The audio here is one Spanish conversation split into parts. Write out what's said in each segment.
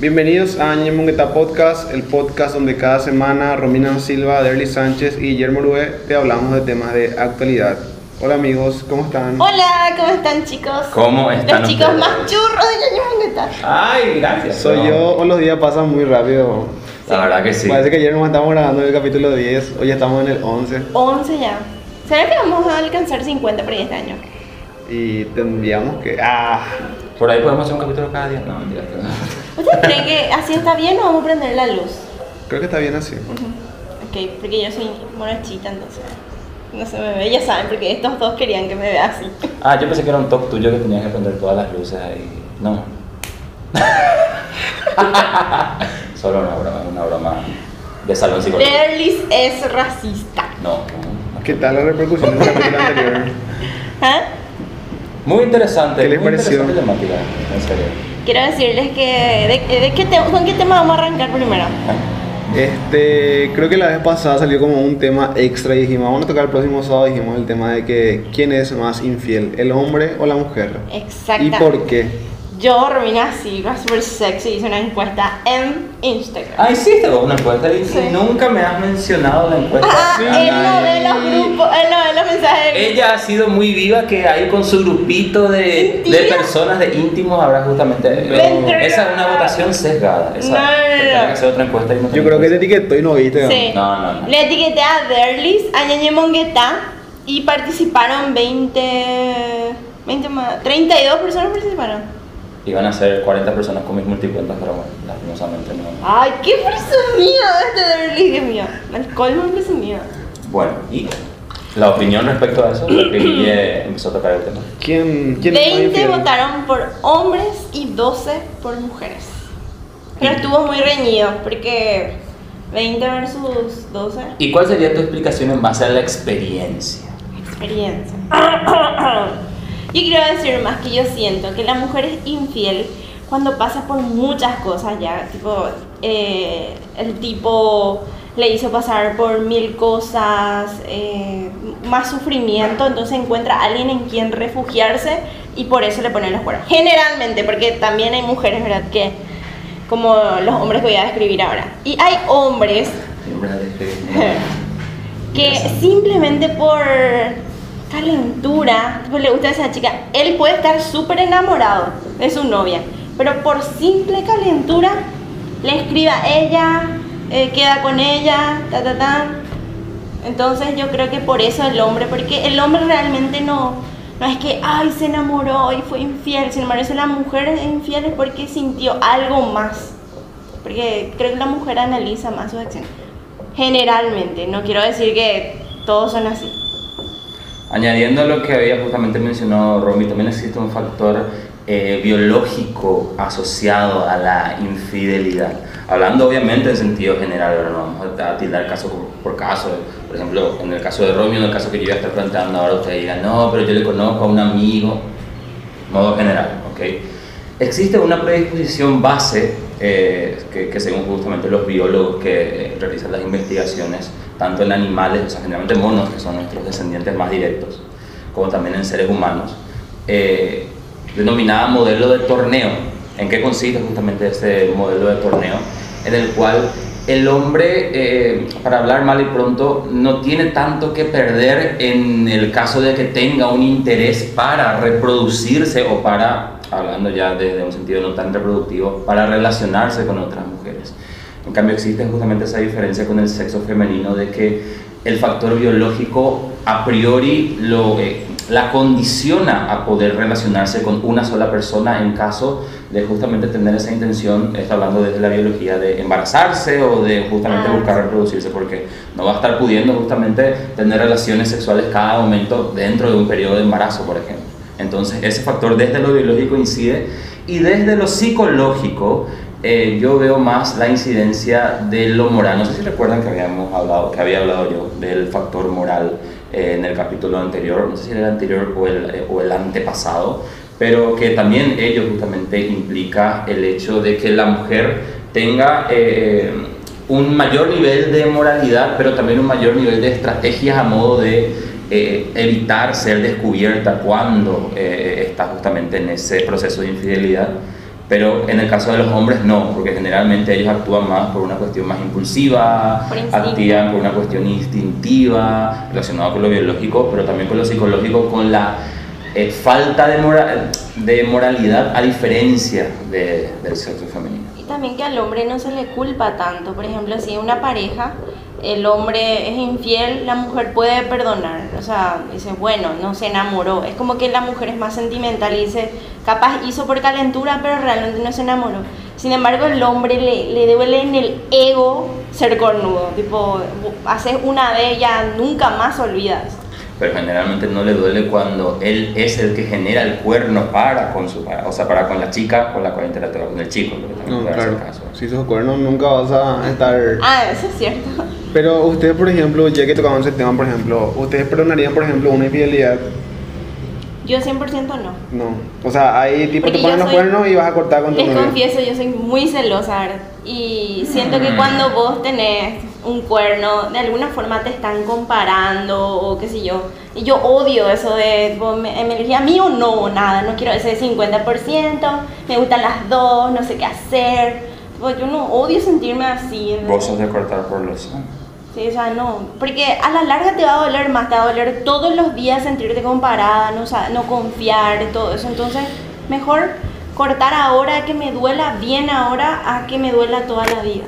Bienvenidos a Añe Mungueta Podcast, el podcast donde cada semana Romina Silva, Derly Sánchez y Guillermo Lue te hablamos de temas de actualidad. Hola amigos, ¿cómo están? Hola, ¿cómo están chicos? ¿Cómo están Los chicos ustedes? más churros de Mungueta. Ay, gracias. Soy No, yo, o los días pasan muy rápido. La verdad que sí. Parece que ayer nos estábamos grabando el capítulo 10, hoy ya estamos en el 11 11 ya. ¿Será que vamos a alcanzar 50 por ahí este año? y tendríamos que... ¡Ah! Por ahí podemos hacer un capítulo cada día. No, mentira. ¿Ustedes creen que así está bien o vamos a prender la luz? Creo que está bien así. Ok, porque yo soy morochita, entonces no se me ve. Ya saben, porque estos dos querían que me vea así. Ah, yo pensé que era un top tuyo que tenías que prender todas las luces ahí. No. Solo una broma, una broma de salón psicológico. Derlis es racista. No. ¿Qué tal la repercusión del capítulo anterior? ¿Ah? Muy interesante. ¿Qué les muy pareció? interesante temática, en serio. Quiero decirles que. De, de qué te- ¿Con qué tema vamos a arrancar primero? Este, creo que la vez pasada salió como un tema extra y dijimos, vamos a tocar el próximo sábado, dijimos el tema de que quién es más infiel, el hombre o la mujer. Exacto. ¿Y por qué? Yo, Romina Silva, super sexy, hice una encuesta en Instagram. Ah, hiciste vos una encuesta y Sí. nunca me has mencionado la encuesta. Ah, Sí. él no ve los grupos, él no ve los mensajes. Ella ha sido muy viva que ahí con su grupito de, de personas de íntimos habrá justamente. Mentira. Esa es una votación sesgada. Esa, No, no, no, hacer otra encuesta y no Yo creo que te etiquetó y no viste. Sí. No, no, no. Le etiqueté a Derlis, a Ñañe Mongueta y participaron 20, 20 más, 32 personas participaron. Iban a ser 40 personas con mis multicuentas, pero bueno, lastimosamente no. Ay, qué presumido este Derlis, Dios mío. El colmo de presumido. Bueno, y la opinión respecto a eso, que Guille empezó a tocar el tema. ¿Quién, quién es más 20 infiel? votaron por hombres y 12 por mujeres. Pero Y- estuvo muy reñido porque 20 versus 12. ¿Y cuál sería tu explicación en base a la experiencia? experiencia. Yo quiero decir más que yo siento que la mujer es infiel cuando pasa por muchas cosas ya, tipo, eh, el tipo le hizo pasar por mil cosas, eh, más sufrimiento, entonces encuentra a alguien en quien refugiarse y por eso le pone los cuernos. Generalmente, porque también hay mujeres, ¿verdad? Que, como los hombres que voy a describir ahora. Y hay hombres que simplemente por calentura, le gusta a esa chica, él puede estar súper enamorado de su novia, pero por simple calentura le escribe ella, eh, queda con ella, ta ta ta. Entonces yo creo que por eso el hombre, porque el hombre realmente no, no es que, ay, se enamoró y fue infiel, sin embargo, la mujer es infiel porque sintió algo más. Porque creo que la mujer analiza más sus acciones. Generalmente, no quiero decir que todos son así. Añadiendo lo que había justamente mencionado Romy, también existe un factor eh, biológico asociado a la infidelidad. Hablando obviamente en sentido general, pero no vamos a tildar caso por, caso. Por ejemplo, en el caso de Romy, en el caso que yo voy a estar planteando ahora, usted diga, no, pero yo le conozco a un amigo, modo general, ¿ok? Existe una predisposición base eh, que, según justamente los biólogos que eh, realizan las investigaciones, tanto en animales, o sea, generalmente monos, que son nuestros descendientes más directos, como también en seres humanos, eh, denominada modelo de torneo. ¿En qué consiste justamente este modelo de torneo? En el cual el hombre, eh, para hablar mal y pronto, no tiene tanto que perder en el caso de que tenga un interés para reproducirse o para, hablando ya desde un sentido no tan reproductivo, para relacionarse con otras mujeres. En cambio existe justamente esa diferencia con el sexo femenino de que el factor biológico a priori lo, eh, la condiciona a poder relacionarse con una sola persona en caso de justamente tener esa intención, está hablando desde la biología, de embarazarse o de justamente Ah. buscar reproducirse, porque no va a estar pudiendo justamente tener relaciones sexuales cada momento dentro de un periodo de embarazo, por ejemplo. Entonces ese factor desde lo biológico incide y desde lo psicológico eh, yo veo más la incidencia de lo moral. No sé si recuerdan que habíamos hablado, que había hablado yo del factor moral eh, en el capítulo anterior, no sé si era el anterior o el, eh, o el antepasado, pero que también ello justamente implica el hecho de que la mujer tenga un mayor nivel de moralidad, pero también un mayor nivel de estrategias a modo de eh, evitar ser descubierta cuando eh, está justamente en ese proceso de infidelidad Pero en el caso de los hombres no, porque generalmente ellos actúan más por una cuestión más impulsiva, Por actúan por una cuestión instintiva, relacionada con lo biológico, pero también con lo psicológico, con la eh, falta de, de moralidad a diferencia de- del sexo femenino. Y también que al hombre no se le culpa tanto. Por ejemplo, si una pareja el hombre es infiel, la mujer puede perdonar. O sea, dice, bueno, no se enamoró. Es como que la mujer es más sentimental y dice, capaz hizo por calentura, pero realmente no se enamoró. Sin embargo, el hombre le, le duele en el ego ser cornudo. Tipo, haces una vez ya nunca más olvidas. Pero generalmente no le duele cuando él es el que genera el cuerno para con su para, o sea, para con la chica con la cual interactúa con el chico, No, claro. caso. Si sos cuernos nunca vas a estar... Ah, eso es cierto. Pero ustedes, por ejemplo, ya que tocamos ese tema, por ejemplo, ¿ustedes perdonarían, por ejemplo, una infidelidad? Yo 100% no. No. O sea, ahí tipo Porque te ponen los soy- cuernos y vas a cortar con tu Les novia. confieso, yo soy muy celosa, ¿verdad? Y siento que Mm. cuando vos tenés un cuerno, de alguna forma te están comparando o qué sé yo. Y yo odio eso de, tipo, me, me elegí a mí o no, nada, no quiero ese 50%, me gustan las dos, no sé qué hacer. Tipo, yo no odio sentirme así. ¿entendés? Vos sos de cortar por los Sí, o sea, no. Porque a la larga te va a doler más, te va a doler todos los días sentirte comparada, no, sa- no confiar, todo eso. Entonces, mejor cortar ahora que me duela bien ahora a que me duela toda la vida.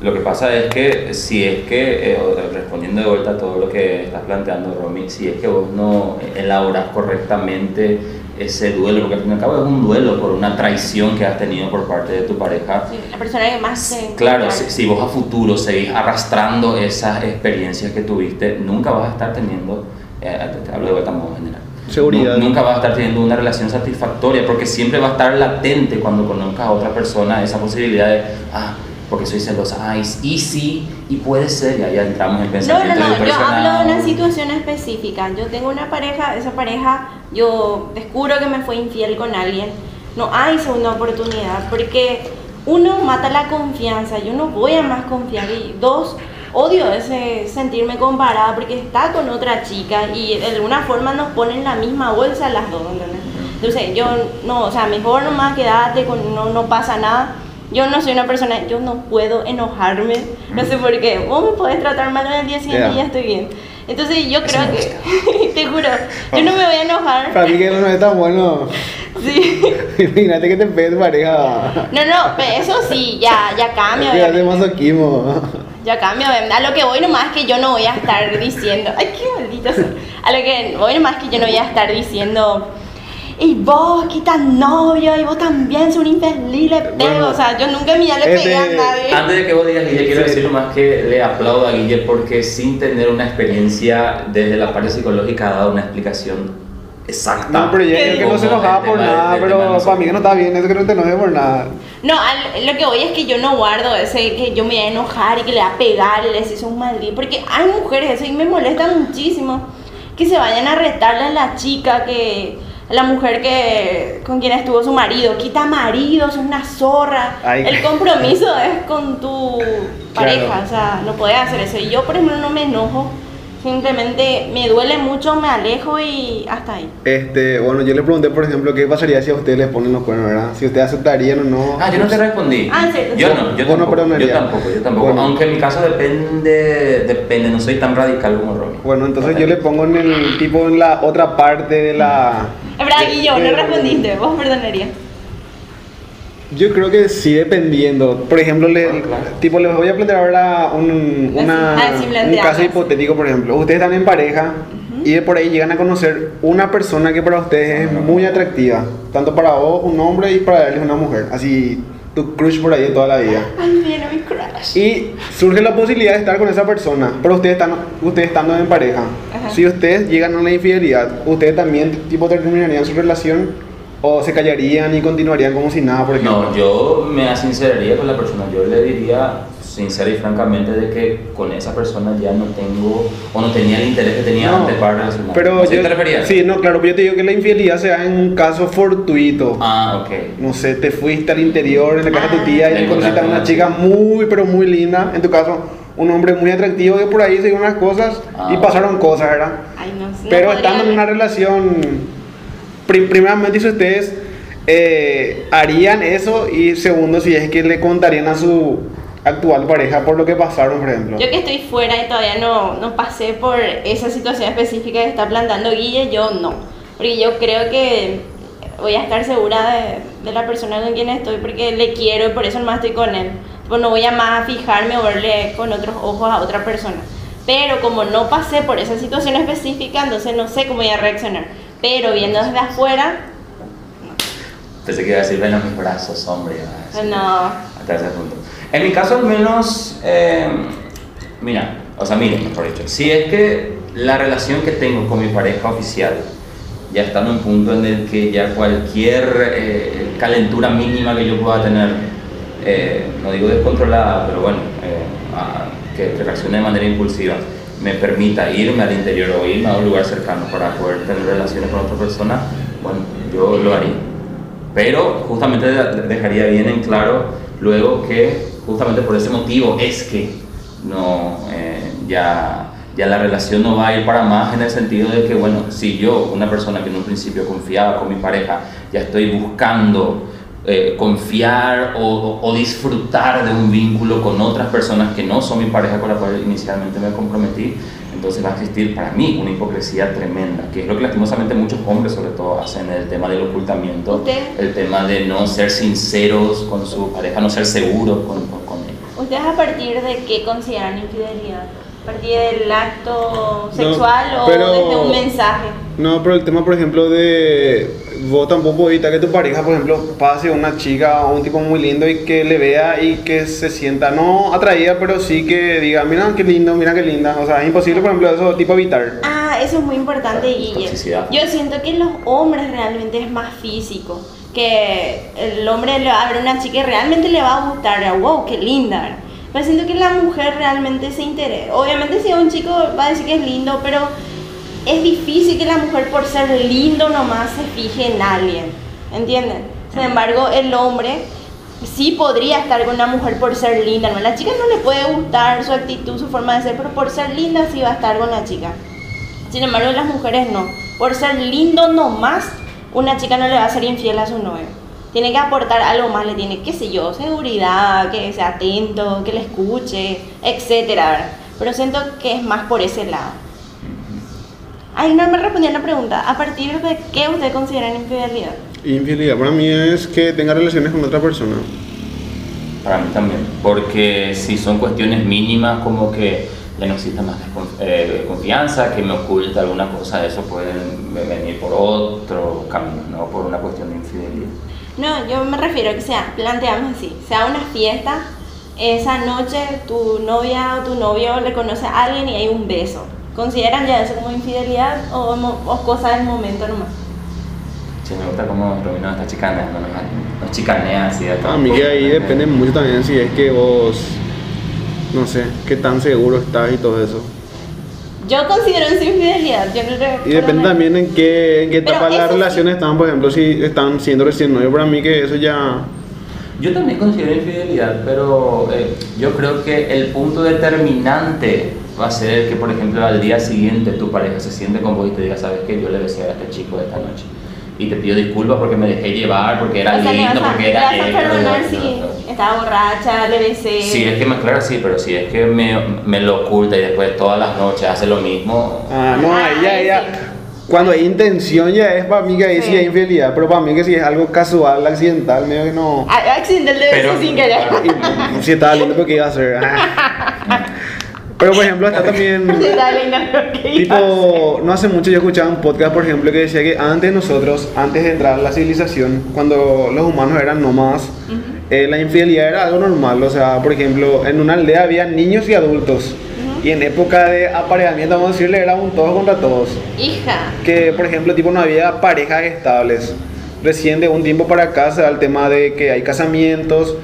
Lo que pasa es que si es que, eh, respondiendo de vuelta a todo lo que estás planteando, Romy, si es que vos no elaborás correctamente ese duelo, porque al fin y al cabo es un duelo por una traición que has tenido por parte de tu pareja, Sí, la persona que más. Claro, si, si vos a futuro seguís arrastrando esas experiencias que tuviste, nunca vas a estar teniendo, eh, te, te hablo de vuelta modo general, Seguridad. Nu- nunca vas a estar teniendo una relación satisfactoria porque siempre va a estar latente cuando conozcas a otra persona esa posibilidad de, ah, porque soy celosa, ah, y, sí, y puede ser, y ahí entramos en No, no, pensamiento no, yo hablo de una situación específica. Yo tengo una pareja, esa pareja, yo descubro que me fue infiel con alguien. No hay segunda oportunidad, porque uno mata la confianza, yo no voy a más confiar. Y dos, odio ese sentirme comparada porque está con otra chica y de alguna forma nos ponen en la misma bolsa las dos. ¿entendés? Entonces yo no, o sea, mejor nomás quedate con no, no pasa nada. Yo no soy una persona, yo no puedo enojarme, no sé por qué. Vos me podés tratar mal al día siguiente Ya. y ya estoy bien. Entonces yo creo que, te juro, yo no me voy a enojar. Para mí que no es tan bueno. Sí. Imagínate que te pegue tu pareja. No, no, pero eso sí, ya, ya cambia, hace obviamente. masoquismo. Ya cambia. A lo que voy nomás que yo no voy a estar diciendo, ay, qué maldito. A lo que voy nomás que yo no voy a estar diciendo, y vos, quitas novio, y vos también sos un infeliz, le pego. Bueno, o sea, yo nunca en mi vida le pegué a nadie. Antes de que vos digas Guille, quiero Sí. decir más que le aplaudo a Guille porque sin tener una experiencia desde la parte psicológica ha dado una explicación exacta. No, pero yo ¿Qué creo que no se enojaba por de- nada, tema pero de para mí que no está bien, eso que no te enojes por nada. No, al- lo que voy es que yo no guardo ese que yo me voy a enojar y que le va a pegar y le decís un maldito. Porque hay mujeres, eso y me molesta muchísimo, que se vayan a retarle a la chica que. La mujer que con quien estuvo su marido, quita marido, es una zorra. Ay. El compromiso es con tu pareja, Claro. o sea, no puedes hacer eso. Y yo, por ejemplo, no me enojo, simplemente me duele mucho, me alejo y hasta ahí. Este, bueno, yo le pregunté, por ejemplo, qué pasaría si a ustedes les ponen los cuernos, ¿verdad? Si ustedes aceptarían o no. Ah, yo no te respondí. Ah, ¿en serio? Yo no, yo no tampoco, perdonarías. yo tampoco, yo tampoco. Bueno. Aunque en mi caso depende, depende, no soy tan radical como Romy. Bueno, entonces yo le pongo en el tipo en la otra parte de la. Es verdad, Guillo, no de- respondiste, vos perdonarías. Yo creo que sí, dependiendo. Por ejemplo, le, Bueno, claro. tipo, les voy a plantear ahora un, una- Ah, sí, un caso hipotético, por ejemplo. Ustedes están en pareja y de por ahí llegan a conocer una persona que para ustedes es muy atractiva. Tanto para vos, un hombre, y para él es una mujer. Así, tu crush por ahí de toda la vida. Ay, viene mi crush. Y surge la posibilidad de estar con esa persona, pero ustedes están, ustedes estando en pareja. Ajá. Si ustedes llegan a la infidelidad, ¿ustedes también tipo terminarían su relación o se callarían y continuarían como si nada, por ejemplo? No, yo me sinceraría con la persona. Yo le diría sincera y francamente de que con esa persona ya no tengo o no tenía el interés que tenía No, antes para relacionarme. Pero ¿A qué yo, te referías? Sí, no, claro, pero yo te digo que la infidelidad se da en un caso fortuito. Ah, ok. No sé, te fuiste al interior, en la casa de tu tía, Ah, y conociste a una sí. chica muy, pero muy linda. En tu caso, un hombre muy atractivo que por ahí se unas cosas y Ah. pasaron cosas, ¿verdad? Ay, no, no Pero podría estando en una relación, pri- primeramente si ustedes eh, harían eso y segundo, si es que le contarían a su actual pareja por lo que pasaron, por ejemplo. Yo que estoy fuera y todavía no, no pasé por esa situación específica que está plantando Guille, yo no. Porque yo creo que voy a estar segura de, de la persona con quien estoy porque le quiero y por eso nomás estoy con él. Pues no voy a más a fijarme o verle con otros ojos a otra persona. Pero como no pasé por esa situación específica, entonces no sé cómo voy a reaccionar. Pero viendo desde afuera, Pensé que iba a decir, ven a mis brazos, hombre. no. Hasta ese punto. En mi caso, al menos, eh, mira, o sea, miren, mejor dicho, si es que la relación que tengo con mi pareja oficial ya está en un punto en el que ya cualquier eh, calentura mínima que yo pueda tener, eh, no digo descontrolada, pero bueno, eh, a- que, reaccione de manera impulsiva, me permita irme al interior o irme a un lugar cercano para poder tener relaciones con otra persona, bueno, yo lo haría. Pero justamente de- dejaría bien en claro luego que justamente por ese motivo es que no, eh, ya, ya la relación no va a ir para más en el sentido de que, bueno, si yo, una persona que en un principio confiaba con mi pareja, ya estoy buscando eh, confiar o, disfrutar de un vínculo con otras personas que no son mi pareja con la cual inicialmente me comprometí, entonces va a existir para mí una hipocresía tremenda, que es lo que lastimosamente muchos hombres sobre todo hacen el tema del ocultamiento, Usted- el tema de no ser sinceros con su pareja, no ser seguros con, con, con él. ¿Ustedes a partir de qué consideran infidelidad? ¿A partir del acto sexual o pero- desde un mensaje? No, pero el tema, por ejemplo, de vos tampoco evitar que tu pareja, por ejemplo, pase una chica o un tipo muy lindo y que le vea y que se sienta no atraída, pero sí que diga, mira qué lindo, mira qué linda. O sea, es imposible, por ejemplo, eso tipo evitar. Ah, eso es muy importante, Guille. Yo siento que los hombres realmente es más físico. Que el hombre le va a ver a una chica y realmente le va a gustar. Wow, qué linda. Pero siento que la mujer realmente se interesa. Obviamente, si un chico va a decir que es lindo, pero es difícil que la mujer, por ser lindo nomás, se fije en alguien. ¿Entienden? Sin embargo, el hombre sí podría estar con una mujer por ser linda. ¿no? La chica no le puede gustar su actitud, su forma de ser, pero por ser linda sí va a estar con la chica. Sin embargo, las mujeres no. Por ser lindo nomás, una chica no le va a ser infiel a su novio. Tiene que aportar algo más, le tiene, qué sé yo, seguridad, que sea atento, que le escuche, etcétera. Pero siento que es más por ese lado. Ay, no me respondió la pregunta. ¿A partir de qué ustedes consideran infidelidad? Infidelidad para mí es que tenga relaciones con otra persona. Para mí también, porque si son cuestiones mínimas como que ya no existe más eh, confianza, que me oculta alguna cosa, eso puede venir por otro camino, no por una cuestión de infidelidad. No, yo me refiero a que sea, planteamos así, sea una fiesta, esa noche tu novia o tu novio le conoce a alguien y hay un beso. ¿Consideran ya eso como infidelidad o, o cosa del momento nomás? Sí, me gusta cómo Romino está chicaneando, nos, nos chicanea así de todo. A mí que ahí depende mucho también si es que vos, no sé, qué tan seguro estás y todo eso. Yo considero eso infidelidad. Yo creo que Y depende también en qué, en qué etapa de la sí. relación están, por ejemplo, si están siendo recién novios, para mí que eso ya... Yo también considero infidelidad, pero eh, yo creo que el punto determinante va a ser que, por ejemplo, al día siguiente tu pareja se siente con vos y te diga, ¿sabes qué? Yo le besé a este chico esta noche. Y te pido disculpas porque me dejé llevar, porque era O sea, lindo, a, porque era esto, perdonar si estaba borracha, le besé. Si es que me claro, sí, pero si es que me, me lo oculta y después todas las noches hace lo mismo, Ah, no, Ah, ahí ya, ahí ya. sí. Cuando hay intención ya es para mí que ahí sí, Sí. hay infidelidad, pero para mí que si es algo casual, accidental, medio que no... Ah, Accidental de beso Pero- sin querer. Y, si estaba lindo, porque iba a hacer? Ah. Pero por ejemplo, está también... Tipo, no hace mucho yo escuchaba un podcast, por ejemplo, que decía que antes nosotros, antes de entrar a la civilización, cuando los humanos eran nómadas, eh, la infidelidad era algo normal. O sea, por ejemplo, en una aldea había niños y adultos. Y en época de apareamiento, vamos a decirle, era un todos contra todos. Hija. Que, por ejemplo, tipo, no había parejas estables. Recién de un tiempo para acá se da el tema de que hay casamientos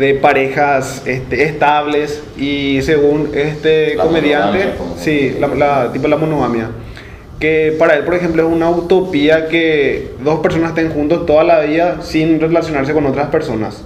de parejas este, estables y según este La comediante, sí, la, la- tipo la monogamia, que para él, por ejemplo, es una utopía que dos personas estén juntos toda la vida sin relacionarse con otras personas.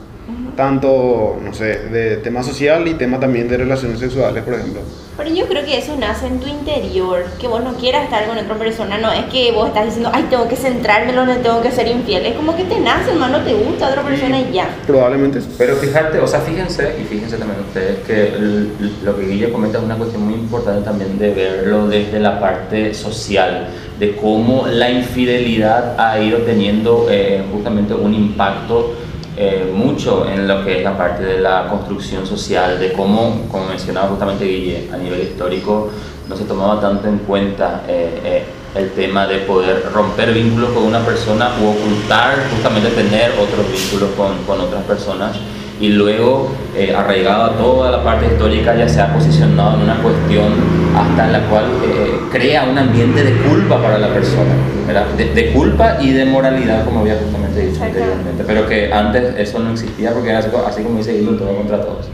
Tanto, no sé, de tema social y tema también de relaciones sexuales, por ejemplo. Pero yo creo que eso nace en tu interior, que vos no quieras estar con otra persona, no es que vos estás diciendo, ay, tengo que centrarme en donde tengo que ser infiel, es como que te nace, hermano, te gusta otra persona y ya. Probablemente. sí. Pero fíjate, o sea, fíjense, y fíjense también ustedes, que el- lo que Guille comenta es una cuestión muy importante también de verlo desde la parte social, de cómo la infidelidad ha ido teniendo eh, justamente un impacto eh, mucho en lo que es la parte de la construcción social, de cómo, como mencionaba justamente Guille, a nivel histórico no se tomaba tanto en cuenta eh, eh, el tema de poder romper vínculos con una persona u ocultar justamente tener otros vínculos con, con otras personas y luego eh, arraigado a toda la parte histórica ya se ha posicionado en una cuestión hasta la cual eh, crea un ambiente de culpa para la persona, ¿verdad? De, de culpa y de moralidad como había justamente dicho Exacto. anteriormente, pero que antes eso no existía porque era así, así como dice Guido, todo contra todos.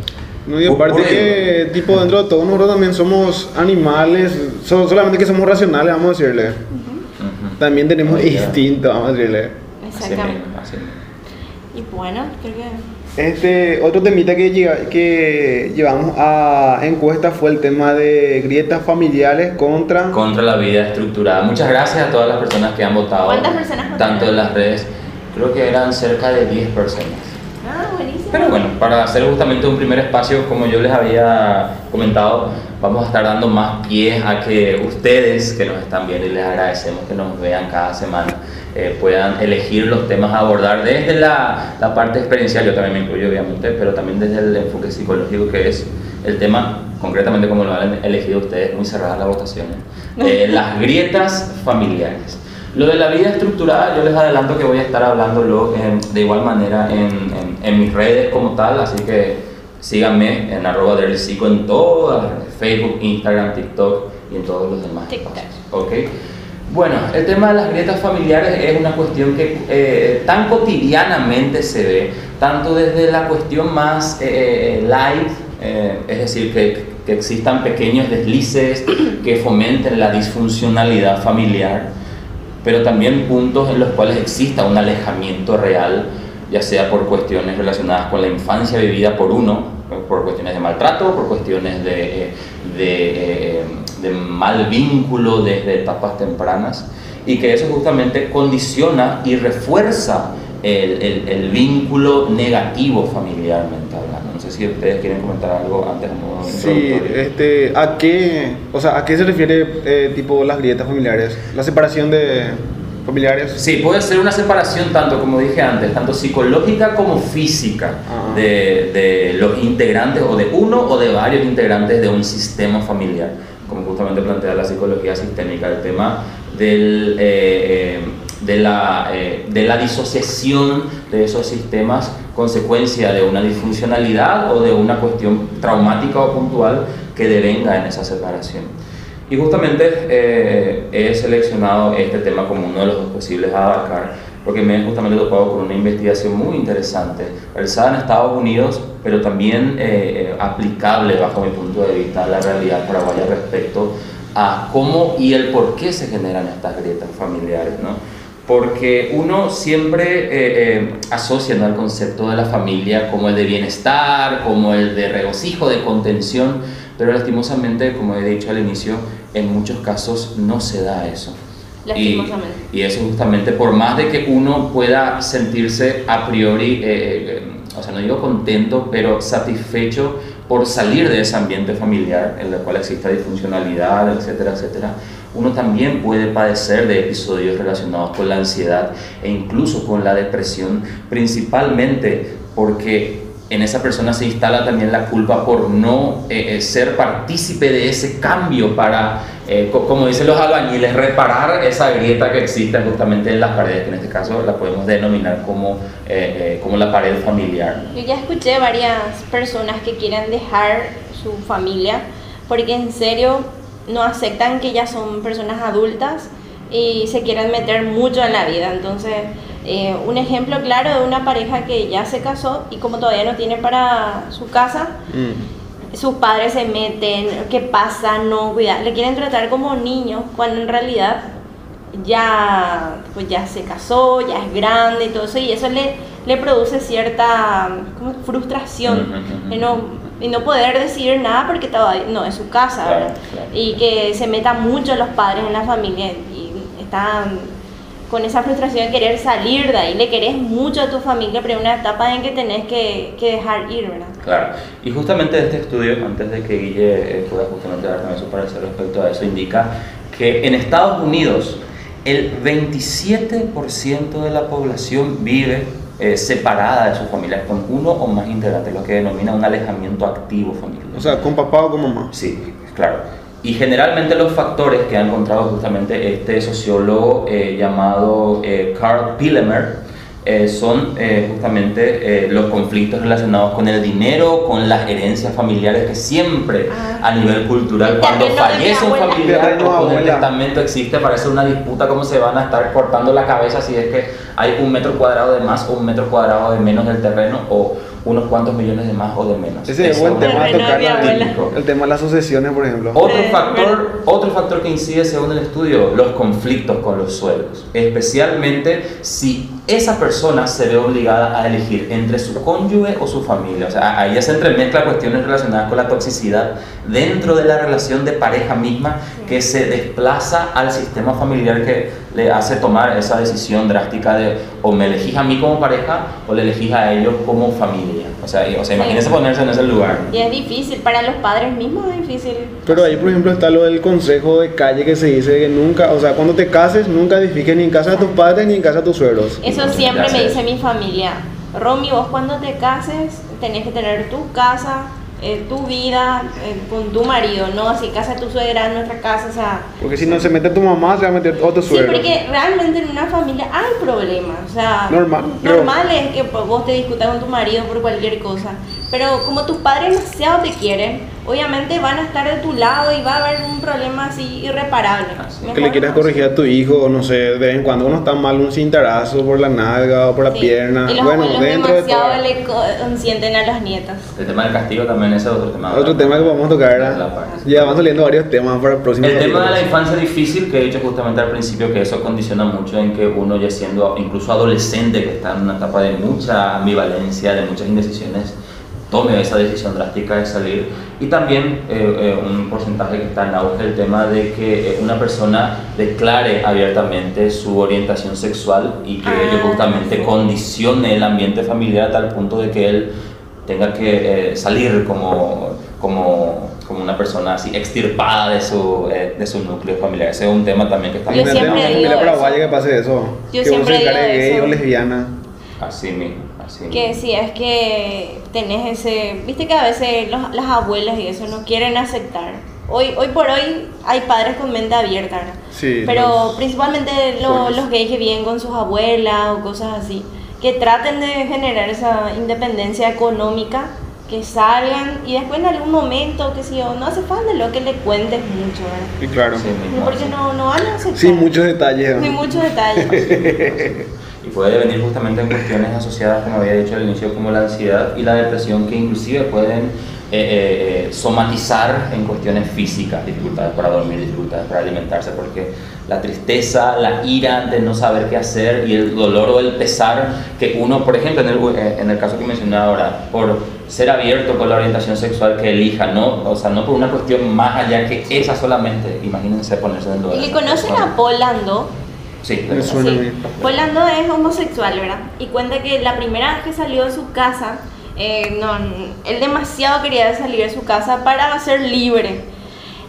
No, y aparte que, tipo, dentro de todo nosotros también somos animales, so- solamente que somos racionales, vamos a decirle. Ujú. También tenemos instinto, vamos a decirle. Así Exactamente. mismo, así mismo. Y bueno, creo que... Este, otro temita que, llega- que llevamos a encuesta fue el tema de grietas familiares contra... contra la vida estructurada. Muchas gracias a todas las personas que han votado. ¿Cuántas personas votaron? Tanto en las redes, creo que eran cerca de 10 personas. Ah, buenísimo. Pero bueno, para hacer justamente un primer espacio, como yo les había comentado, vamos a estar dando más pie a que ustedes que nos están viendo y les agradecemos que nos vean cada semana, eh, puedan elegir los temas a abordar desde la, la parte experiencial, yo también me incluyo obviamente, pero también desde el enfoque psicológico que es el tema, concretamente como lo han elegido ustedes, muy cerrada la votación, eh, las grietas familiares. Lo de la vida estructurada, yo les adelanto que voy a estar hablándolo en- de igual manera en, en- en mis redes como tal, así que síganme en arroba del psico en todas, las Facebook, Instagram, TikTok y en todos los demás TikTok. espacios, ¿ok? Bueno, el tema de las grietas familiares es una cuestión que eh, tan cotidianamente se ve, tanto desde la cuestión más eh, eh, light, es decir, que, que existan pequeños deslices que fomenten la disfuncionalidad familiar, pero también puntos en los cuales exista un alejamiento real, ya sea por cuestiones relacionadas con la infancia vivida por uno, por cuestiones de maltrato, por cuestiones de, de mal vínculo desde etapas tempranas, y que eso justamente condiciona y refuerza el, el- el vínculo negativo familiarmente hablando. No sé si ustedes quieren comentar algo antes modo Sí, este, ¿a qué, o sea, a qué se refiere eh, tipo las grietas familiares? La separación de familiares. Sí, puede ser una separación tanto, como dije antes, tanto psicológica como física Ah. de, de los integrantes o de uno o de varios integrantes de un sistema familiar, como justamente plantea la psicología sistémica, el tema del, eh, eh, de, la, eh, de la disociación de esos sistemas, consecuencia de una disfuncionalidad o de una cuestión traumática o puntual que devenga en esa separación. Y justamente he seleccionado este tema como uno de los posibles a abarcar, porque me he justamente topado con una investigación muy interesante, realizada en Estados Unidos, pero también eh, eh, aplicable bajo mi punto de vista a la realidad paraguaya respecto a cómo y el por qué se generan estas grietas familiares, ¿no? Porque uno siempre eh, eh, asocia ¿no? el concepto de la familia como el de bienestar, como el de regocijo, de contención, pero lastimosamente, como he dicho al inicio, en muchos casos no se da eso. Y, y eso justamente, por más de que uno pueda sentirse a priori, eh, eh, o sea, no digo contento, pero satisfecho por salir de ese ambiente familiar en el cual existe disfuncionalidad, etcétera, etcétera, uno también puede padecer de episodios relacionados con la ansiedad e incluso con la depresión, principalmente porque en esa persona se instala también la culpa por no eh, eh, ser partícipe de ese cambio para, eh, co- como dicen los albañiles, reparar esa grieta que existe justamente en las paredes, que en este caso la podemos denominar como, eh, eh, como la pared familiar. Yo ya escuché varias personas que quieren dejar su familia porque en serio no aceptan que ya son personas adultas y se quieren meter mucho en la vida. Entonces, eh, un ejemplo claro de una pareja que ya se casó y como todavía no tiene para su casa, Mm. sus padres se meten, ¿qué pasa? No, cuida, le quieren tratar como niño, cuando en realidad ya, pues ya se casó, ya es grande y todo eso, y eso le le produce cierta como frustración de no, de no poder decidir nada porque todavía no es su casa, Claro, ¿verdad? claro. Y que se metan mucho los padres en la familia y están con esa frustración de querer salir de ahí, le querés mucho a tu familia, pero hay una etapa en que tenés que, que dejar ir, ¿verdad? Claro, y justamente este estudio, antes de que Guille eh, pueda justamente dar también su parecer respecto a eso, indica que en Estados Unidos el 27% de la población vive eh, separada de sus familias, con uno o más integrantes, lo que denomina un alejamiento activo familiar. O sea, con papá o con mamá. Sí, claro. Y generalmente los factores que ha encontrado justamente este sociólogo eh, llamado eh, Carl Pillemer eh, son eh, justamente eh, los conflictos relacionados con el dinero, con las herencias familiares que siempre Ah. a nivel cultural, cuando fallece un familiar o con el abuela. testamento existe, parece una disputa cómo se van a estar cortando la cabeza si es que hay un metro cuadrado de más o un metro cuadrado de menos del terreno o unos cuantos millones de más o de menos. Ese es buen tema a tocar. El tema de las sucesiones, por ejemplo. Otro factor, otro factor que incide según el estudio, los conflictos con los sueldos, especialmente si esa persona se ve obligada a elegir entre su cónyuge o su familia. O sea, ahí ya se entremezcla cuestiones relacionadas con la toxicidad dentro de la relación de pareja misma que se desplaza al sistema familiar que le hace tomar esa decisión drástica de o me elegís a mí como pareja o le elegís a ellos como familia. O sea, y- o sea imagínense ponerse en ese lugar. Y es difícil, para los padres mismos es difícil. Pero ahí, por ejemplo, está lo del consejo de calle que se dice que nunca, o sea, cuando te cases, nunca edifiques ni en casa de tus padres ni en casa de tus suegros. Eso siempre me dice mi familia. Romy, vos cuando te cases tenés que tener tu casa, eh, tu vida eh, con tu marido, no así casa de tu suegra, nuestra casa, o sea... Porque si no se mete tu mamá, se va a meter otro Sí, suegro. porque realmente en una familia hay problemas, o sea... Normal, Normal es que vos te discutas con tu marido por cualquier cosa, pero como tus padres demasiado te quieren, obviamente van a estar de tu lado y va a haber un problema así irreparable. Así. Mejor que le quieras no. corregir a tu hijo, no sé, de vez en cuando uno está mal, un cintarazo por la nalga o por la Sí. pierna. Y los bueno, abuelos dentro de demasiado le co- consienten a las nietas. El tema del castigo también ese es otro tema. Otro tema que vamos a tocar. Ya van saliendo varios temas para el próximo El tema de la infancia difícil, que he dicho justamente al principio, que eso condiciona mucho en que uno ya siendo incluso adolescente, que está en una etapa de mucha ambivalencia, de muchas indecisiones, tome esa decisión drástica de salir. Y también eh, eh, un porcentaje que está en auge, el tema de que eh, una persona declare abiertamente su orientación sexual y que Ah, ello justamente sí. condicione el ambiente familiar a tal punto de que él tenga que eh, salir como, como, como una persona así extirpada de su, eh, de su núcleo familiar. Ese es un tema también que está Yo muy siempre familia digo paraguaya eso. que pase eso. Yo que siempre uno se declare digo gay eso. o lesbiana. Así mismo, así Que sí, es que tenés ese... Viste que a veces los- las abuelas y eso no quieren aceptar. Hoy, hoy por hoy hay padres con mente abierta, ¿verdad? Sí, Pero los principalmente lo- jóvenes. los gays que viven con sus abuelas o cosas así, que traten de generar esa independencia económica, que salgan y después en algún momento, que si yo, no hace falta lo que le cuentes mucho, ¿verdad? Sí, claro. Mismo, Porque no, no van a aceptar. Sin muchos detalles. ¿no? Sin muchos detalles. Y puede venir justamente en cuestiones asociadas, como había dicho al inicio, como la ansiedad y la depresión, que inclusive pueden eh, eh, eh, somatizar en cuestiones físicas, dificultades para dormir, dificultades para alimentarse, porque la tristeza, la ira de no saber qué hacer y el dolor o el pesar que uno, por ejemplo, en el, eh, en el caso que mencionaba ahora, por ser abierto con la orientación sexual que elija, no, o sea, no por una cuestión más allá que esa solamente, imagínense ponerse en el lugar. ¿Y esa conocen a Polando? Sí, Me suena. Polando es homosexual, ¿verdad? Y cuenta que la primera vez que salió de su casa, eh, no, él demasiado quería salir de su casa para ser libre.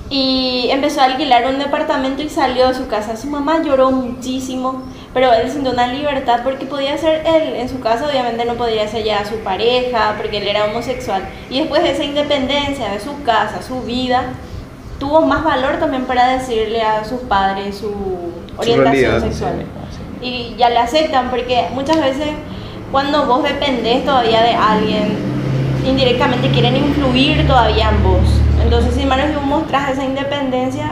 Y empezó a alquilar un departamento y salió de su casa. Su mamá lloró muchísimo, pero él sintió una libertad porque podía ser él en su casa, obviamente no podía ser ya su pareja, porque él era homosexual. Y después de esa independencia de su casa, su vida, tuvo más valor también para decirle a sus padres su orientación sexual. Y ya la aceptan porque muchas veces cuando vos dependés todavía de alguien, indirectamente quieren influir todavía en vos. Entonces, sin embargo, si vos mostrás esa independencia,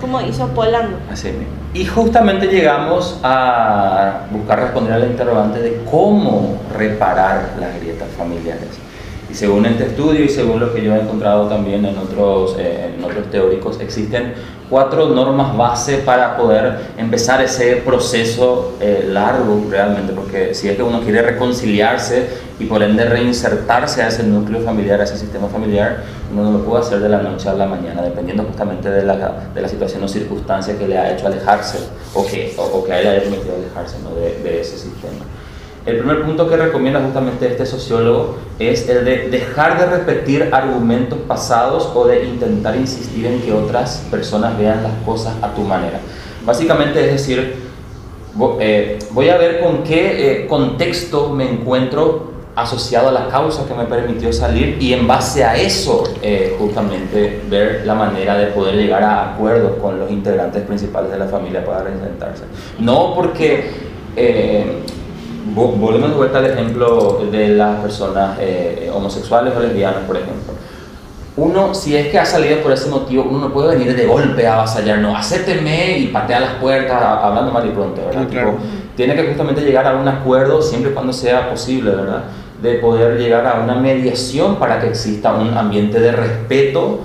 como hizo Polando. Así. Y justamente llegamos a buscar responder a la interrogante de cómo reparar las grietas familiares. Según este estudio y según lo que yo he encontrado también en otros, eh, en otros teóricos, existen cuatro normas base para poder empezar ese proceso eh, largo realmente, porque si es que uno quiere reconciliarse y por ende reinsertarse a ese núcleo familiar, a ese sistema familiar, uno no lo puede hacer de la noche a la mañana, dependiendo justamente de la, de la situación o circunstancia que le ha hecho alejarse o que, o, que a él haya permitido alejarse ¿no? de, de ese sistema. El primer punto que recomienda justamente este sociólogo es el de dejar de repetir argumentos pasados o de intentar insistir en que otras personas vean las cosas a tu manera. Básicamente es decir, eh, voy a ver con qué eh, contexto me encuentro asociado a la causa que me permitió salir y en base a eso eh, justamente ver la manera de poder llegar a acuerdos con los integrantes principales de la familia para reinventarse. No porque volvemos de vuelta al ejemplo de las personas eh, homosexuales o lesbianas, por ejemplo. Uno, si es que ha salido por ese motivo, uno no puede venir de golpe a avasallar, no, acépteme y patea las puertas, hablando mal y pronto, ¿verdad? tiene que justamente llegar a un acuerdo, siempre y cuando sea posible, ¿verdad? De poder llegar a una mediación para que exista un ambiente de respeto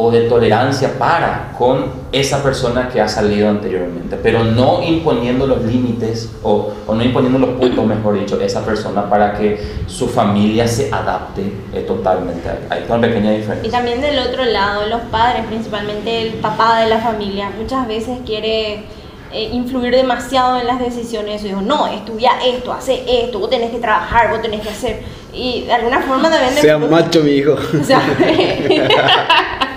o de tolerancia para con esa persona que ha salido anteriormente, pero no imponiendo los límites o, o no imponiendo los puntos, mejor dicho, esa persona para que su familia se adapte eh, totalmente. Hay una pequeña diferencia. Y también del otro lado, los padres, principalmente el papá de la familia, muchas veces quiere eh, influir demasiado en las decisiones de su hijo. No, estudia esto, hace esto, vos tenés que trabajar, vos tenés que hacer. Y de alguna forma también... Sea macho, mi hijo. O sea,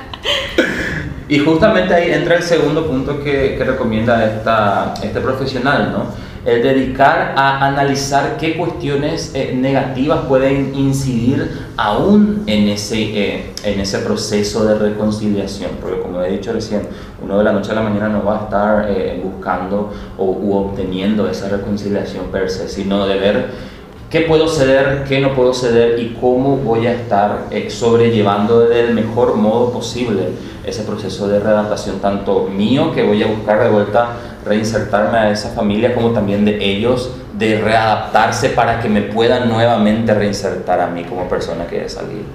y justamente ahí entra el segundo punto que, recomienda esta, este profesional, ¿no? el dedicar a analizar qué cuestiones eh, negativas pueden incidir aún en ese, eh, en ese proceso de reconciliación, porque como he dicho recién, uno de la noche a la mañana no va a estar eh, buscando o u obteniendo esa reconciliación per se, sino de ver qué puedo ceder, qué no puedo ceder y cómo voy a estar eh, sobrellevando del mejor modo posible ese proceso de readaptación, tanto mío, que voy a buscar de vuelta reinsertarme a esa familia, como también de ellos, de readaptarse para que me puedan nuevamente reinsertar a mí como persona que he salido.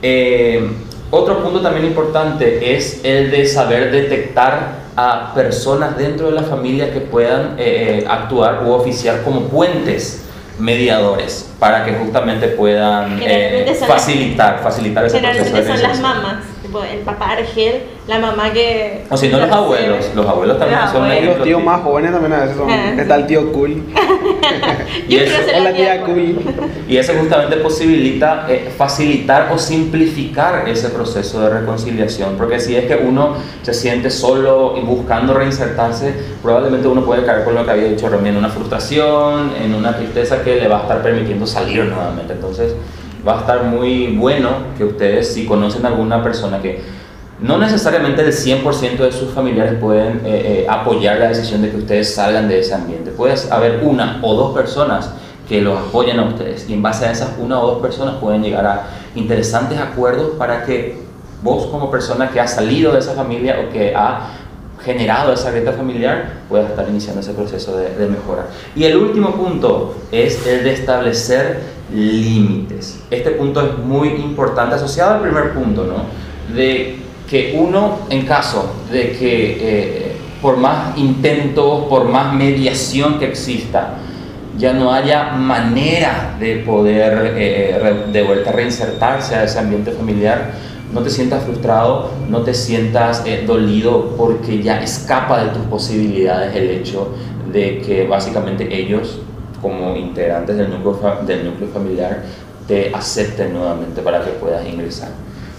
Eh, otro punto también importante es el de saber detectar a personas dentro de la familia que puedan eh, actuar u oficiar como puentes mediadores para que justamente puedan eh, facilitar, facilitar ese proceso de son las mamás el papá Argel, la mamá que... O si no, los abuelos. Los abuelos también son Los tíos más jóvenes también a veces son... Ah, está el tío cool. y eso, la tía cool. Y eso justamente posibilita eh, facilitar o simplificar ese proceso de reconciliación. Porque si es que uno se siente solo y buscando reinsertarse, probablemente uno puede caer con lo que había dicho Remy, en una frustración, en una tristeza que le va a estar permitiendo salir nuevamente. Entonces va a estar muy bueno que ustedes, si conocen a alguna persona que no necesariamente el 100% de sus familiares pueden eh, eh, apoyar la decisión de que ustedes salgan de ese ambiente. Puede haber una o dos personas que los apoyen a ustedes y en base a esas una o dos personas pueden llegar a interesantes acuerdos para que vos como persona que ha salido de esa familia o que ha generado esa grieta familiar pueda estar iniciando ese proceso de, de mejora. Y el último punto es el de establecer límites. Este punto es muy importante, asociado al primer punto, ¿no? De que uno, en caso de que eh, por más intento, por más mediación que exista, ya no haya manera de poder eh, de vuelta reinsertarse a ese ambiente familiar, no te sientas frustrado, no te sientas eh, dolido porque ya escapa de tus posibilidades el hecho de que básicamente ellos como integrantes del núcleo, del núcleo familiar te acepten nuevamente para que puedas ingresar.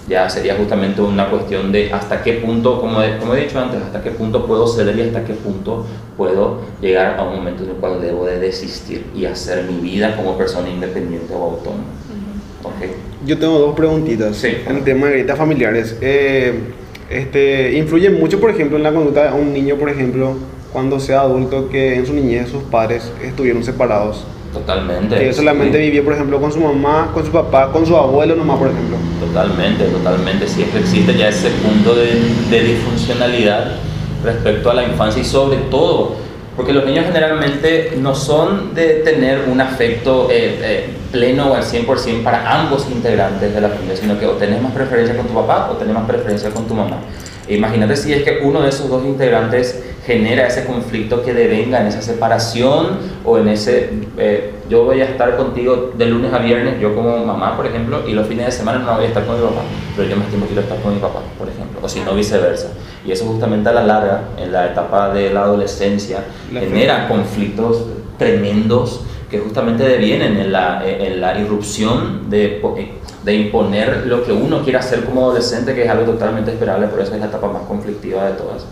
Ya sería justamente una cuestión de hasta qué punto, como he, como he dicho antes, hasta qué punto puedo ceder y hasta qué punto puedo llegar a un momento en el cual debo de desistir y hacer mi vida como persona independiente o autónoma. Yo tengo dos preguntitas sí. en el tema de grietas familiares. Eh, este, ¿Influye mucho, por ejemplo, en la conducta de un niño, por ejemplo, cuando sea adulto que en su niñez sus padres estuvieron separados. Totalmente. Que solamente vivía, por ejemplo, con su mamá, con su papá, con su abuelo nomás, por ejemplo. Totalmente, totalmente. Siempre existe ya ese punto de, de disfuncionalidad respecto a la infancia y sobre todo Porque los niños generalmente no son de tener un afecto eh, eh, pleno o al 100% para ambos integrantes de la familia, sino que o tenés más preferencia con tu papá o tenés más preferencia con tu mamá. Imagínate si es que uno de esos dos integrantes genera ese conflicto que devenga en esa separación o en ese, eh, yo voy a estar contigo de lunes a viernes, yo como mamá, por ejemplo, y los fines de semana no voy a estar con mi papá, pero yo me estimo quiero estar con mi papá, por ejemplo, o si no viceversa. Y eso justamente a la larga, en la etapa de la adolescencia, genera conflictos tremendos que justamente devienen en la, en la irrupción de, de imponer lo que uno quiere hacer como adolescente, que es algo totalmente esperable, por eso es la etapa más conflictiva de todas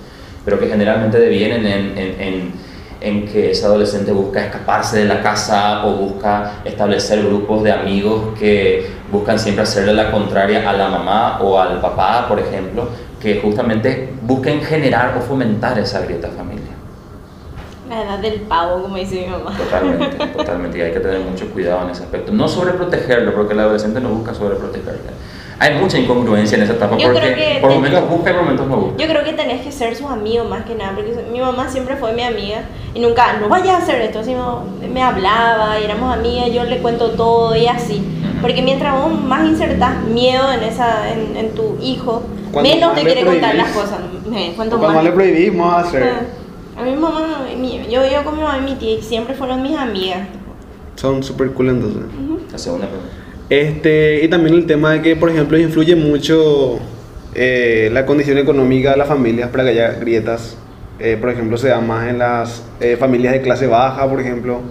pero que generalmente devienen en, en, en, que ese adolescente busca escaparse de la casa o busca establecer grupos de amigos que buscan siempre hacerle la contraria a la mamá o al papá, por ejemplo, que justamente busquen generar o fomentar esa grieta familiar. La edad del pavo, como dice mi mamá. Totalmente, totalmente. Y hay que tener mucho cuidado en ese aspecto. No sobreprotegerlo, porque el adolescente no busca sobreprotegerlo hay mucha incongruencia en esa etapa porque por momentos busca y por momentos no busca. Yo creo que tenés que ser su amigo más que nada, porque mi mamá siempre fue mi amiga y nunca, no vayas a hacer esto, sino me hablaba, éramos amigas, yo le cuento todo y así. Porque mientras vos más insertas miedo en, esa, en, tu hijo, menos te quiere contar las cosas. Cuanto más, le prohibimos hacer. Ah, a mi mamá, yo vivo con mi mamá y mi tía y siempre fueron mis amigas. Son súper cool entonces. La segunda pregunta. Este, y también el tema de que, por ejemplo, influye mucho eh, la condición económica de las familias para que haya grietas. Eh, por ejemplo, se da más en las eh, familias de clase baja, por ejemplo.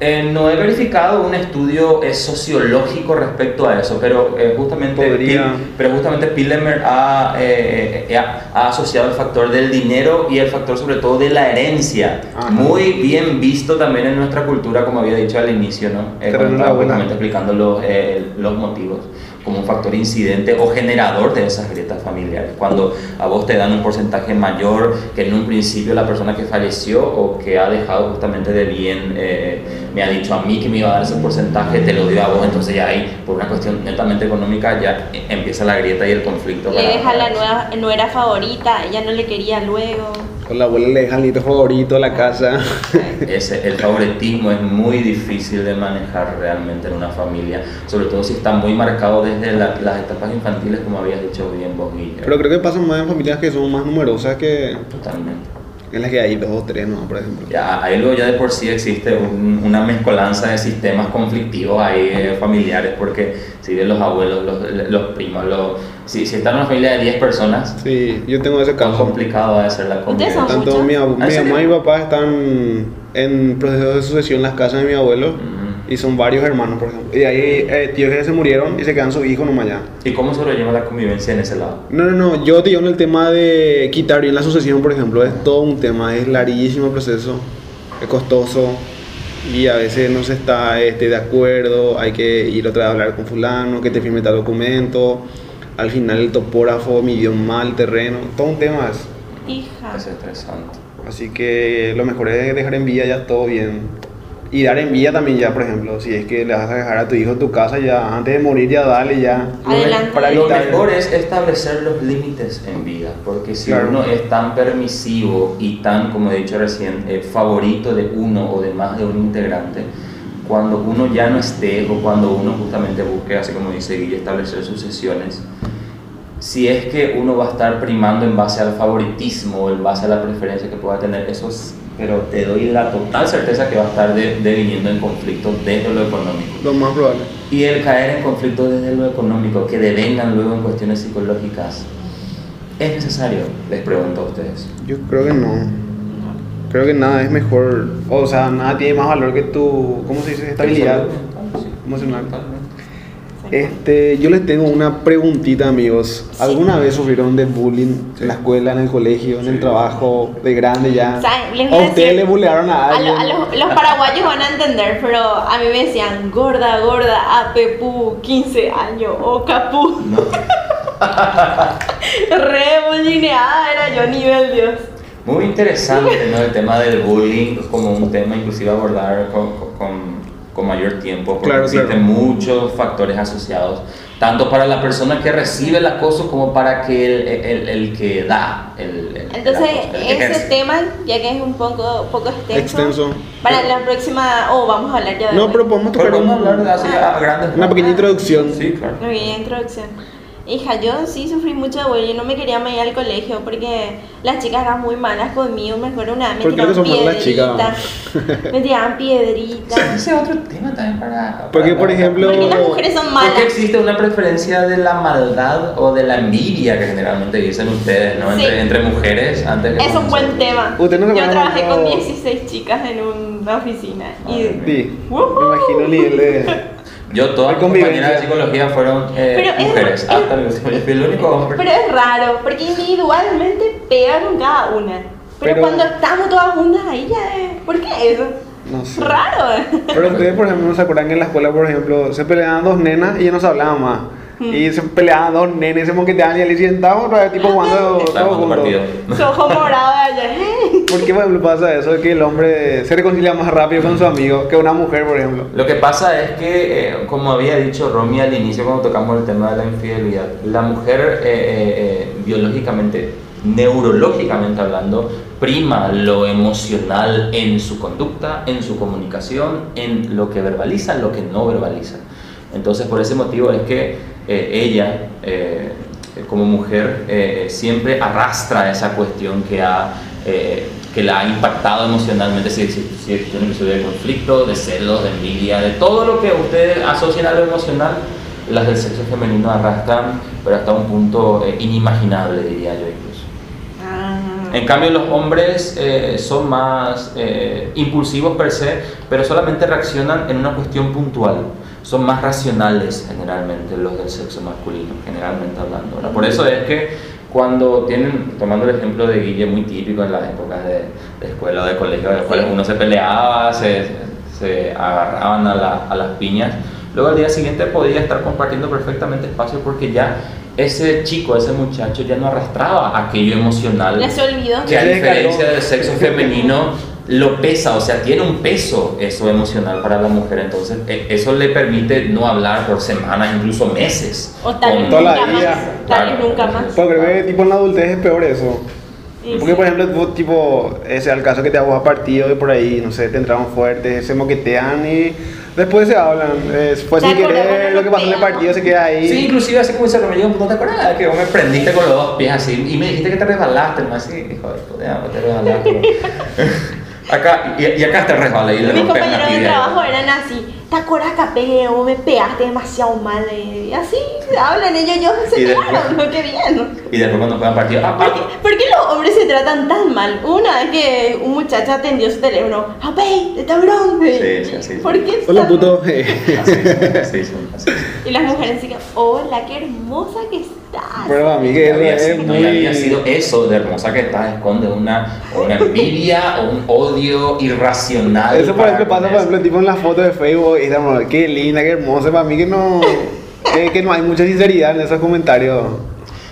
Eh, no he verificado un estudio eh, sociológico respecto a eso, pero eh, justamente, pero justamente Pillemer ha, ha, asociado el factor del dinero y el factor sobre todo de la herencia, muy bien visto también en nuestra cultura, como había dicho al inicio, ¿no? cuando explicando los, los motivos como un factor incidente o generador de esas grietas familiares. Cuando a vos te dan un porcentaje mayor que en un principio la persona que falleció o que ha dejado justamente de bien eh, me ha dicho a mí que me iba a dar ese porcentaje, te lo dio a vos, entonces ya ahí, por una cuestión netamente económica, ya empieza la grieta y el conflicto. Le deja la nueva, no era favorita, ella no le quería luego. Con la abuela le deja el favorito a la casa. Ese, el favoritismo es muy difícil de manejar realmente en una familia, sobre todo si está muy marcado desde las etapas infantiles, como habías dicho bien vos, Guillermo. Pero creo que pasa más en familias que son más numerosas que... Totalmente en las que hay dos o tres, ¿no? Por ejemplo. Ya, ahí luego ya de por sí existe una mezcolanza de sistemas conflictivos ahí eh, familiares, porque si de los abuelos, los, los primos, los, si, si están en una familia de 10 personas, sí, yo tengo ese caso. complicado de ser la convivencia. Tanto mi, mi mamá y mi papá están en proceso de sucesión en las casas de mi abuelo. Y son varios hermanos, por ejemplo. Y ahí eh, tíos que se murieron y se quedan sus hijos nomás ya. ¿Y cómo se lo lleva la convivencia en ese lado? No, no, no. Yo te digo en el tema de quitar bien la sucesión, por ejemplo, es todo un tema. Es larguísimo el proceso. Es costoso. Y a veces no se está este, de acuerdo. Hay que ir otra vez a hablar con fulano, que te firme tal documento. Al final el topógrafo midió mal el terreno. Todo un tema es. Hija. Es estresante. Así que lo mejor es dejar en vía ya todo bien y dar en vía también ya, por ejemplo, si es que le vas a dejar a tu hijo en tu casa ya, antes de morir ya dale ya. Adelante. Para lo mejor es establecer los límites en vida, porque si uno es tan permisivo y tan, como he dicho recién, eh, favorito de uno o de más de un integrante, cuando uno ya no esté o cuando uno justamente busque, así como dice Guille, establecer sucesiones, si es que uno va a estar primando en base al favoritismo o en base a la preferencia que pueda tener, eso es pero te doy la total certeza que va a estar deviniendo en conflicto desde lo económico. Lo más probable. Y el caer en conflicto desde lo económico, que devengan luego en cuestiones psicológicas, ¿es necesario? Les pregunto a ustedes. Yo creo que no. Creo que nada es mejor, o sea, nada tiene más valor que tu, ¿cómo se dice? Estabilidad emocional. Este, yo les tengo una preguntita, amigos. ¿Alguna vez sufrieron de bullying en la escuela, en el colegio, en el trabajo, de grande ya? ¿A ustedes le bullearon a alguien? A, los, paraguayos van a entender, pero a mí me decían gorda, gorda, apepu, 15 años, o capú. No. Re bullineada era yo, nivel Dios. Muy interesante, ¿no? El tema del bullying como un tema inclusive abordar con con mayor tiempo, porque Claro, existen claro. muchos factores asociados, tanto para la persona que recibe el acoso como para que el, el- el que da el, el- Entonces, el acoso, el que ese tema, ya que es un poco, poco extenso, Extenso. para la próxima, o vamos a hablar ya de No, hoy. pero podemos Pero tocar vamos a hablar de un- así a grandes una pequeña introducción. Sí, claro. Una pequeña introducción. Hija, yo sí sufrí mucho de bullying, no me quería ir al colegio porque las chicas eran muy malas conmigo, me acuerdo una me ¿Por qué tiraban piedritas, me tiraban piedritas. Ese es otro tema también para... Porque, para- por ejemplo- Porque las mujeres son ¿Por malas. qué existe una preferencia de la maldad o de la envidia que generalmente dicen ustedes, ¿no? Sí. Entre, entre mujeres antes que Es un buen tema. ¿Usted no Yo trabajé con cuando- 16 chicas en una oficina. Y, Madre Sí, Woohoo. me imagino el nivel de... Yo, todas mis compañeras de psicología fueron eh, Pero es- mujeres. es- Hasta. Yo fui el único hombre. Pero es raro, porque individualmente pegan con cada una. Pero, Pero- cuando estamos todas juntas ahí ya es... ¿Por qué eso? No sé. Raro. Pero ustedes, por ejemplo, no se acuerdan que en la escuela, por ejemplo, se peleaban dos nenas y ya no se hablaban más. Mm. Y se peleaban dos nenes, se moqueteaban y allí sentaban vez, tipo jugando todos juntos. partido. Su ojo morado de allá. ¿Por qué, por ejemplo, pasa eso de que el hombre se reconcilia más rápido con su amigo que una mujer, por ejemplo? Lo que pasa es que, eh, como había dicho Romy al inicio cuando tocamos el tema de la infidelidad, la mujer eh, eh, eh, biológicamente, neurológicamente hablando, prima lo emocional en su conducta, en su comunicación, en lo que verbaliza, en lo que no verbaliza. Entonces, por ese motivo es que ella, eh, como mujer, eh, siempre arrastra esa cuestión que ha... eh, que la ha impactado emocionalmente, si, si, si existe un episodio de conflicto, de celos, de envidia, de todo lo que ustedes asocian a lo emocional, las del sexo femenino arrastran, pero hasta un punto eh, inimaginable, diría yo incluso. Ah. En cambio, los hombres eh, son más eh, impulsivos per se, pero solamente reaccionan en una cuestión puntual. Son más racionales generalmente los del sexo masculino, generalmente hablando. ¿verdad? Por eso es que cuando tienen, tomando el ejemplo de Guille, muy típico en las épocas de, de escuela o de colegio, en las cuales uno se peleaba, se, se agarraban a, la- a las piñas, luego al día siguiente podía estar compartiendo perfectamente espacio porque ya ese chico, ese muchacho ya no arrastraba aquello emocional Ya se olvidó. que a diferencia del sexo femenino lo pesa, o sea, tiene un peso eso emocional para la mujer, entonces eh, eso le permite no hablar por semanas, incluso meses. O tal vez Toda la nunca más. Tal vez nunca más. Porque creo que tipo en la adultez es peor eso. Y Porque sí. por ejemplo, tipo, ese al caso que te hago a partido y por ahí, no sé, te entraron fuertes, se moquetean y después se hablan. Eh, fue ¿Te sin acordás querer, lo que pasó en el partido se queda ahí. Sí, inclusive así como dice Romero, ¿no te acuerdas que vos me prendiste con los dos pies así y me dijiste que te resbalaste? ¿no? Así, hijo de puta, te resbalaste. acá, y, y acá te resbalé y le Mis compañeros de trabajo eran así. ¿Te acuerdas que pegué o me pegaste demasiado mal? eh? Y así hablan ellos, yo se pegaron, no qué bien. Y después cuando juegan partido, ah, ¿Por qué, por qué los hombres se tratan tan mal? Una vez que un muchacho atendió su teléfono, ¡Apey! ¡De tabrón! Sí, sí, sí, sí. ¿Por qué? Hola puto. así, así, sí, así. Y las mujeres así que, hola, qué hermosa que estás. Pero a mí que había, es sido, muy... había sido eso de hermosa que estás, esconde una, una envidia o un odio irracional. Eso por ejemplo pasa, por ejemplo, tipo en las fotos de Facebook, y estamos, qué linda, qué hermosa, para mí que no... que, que no hay mucha sinceridad en esos comentarios.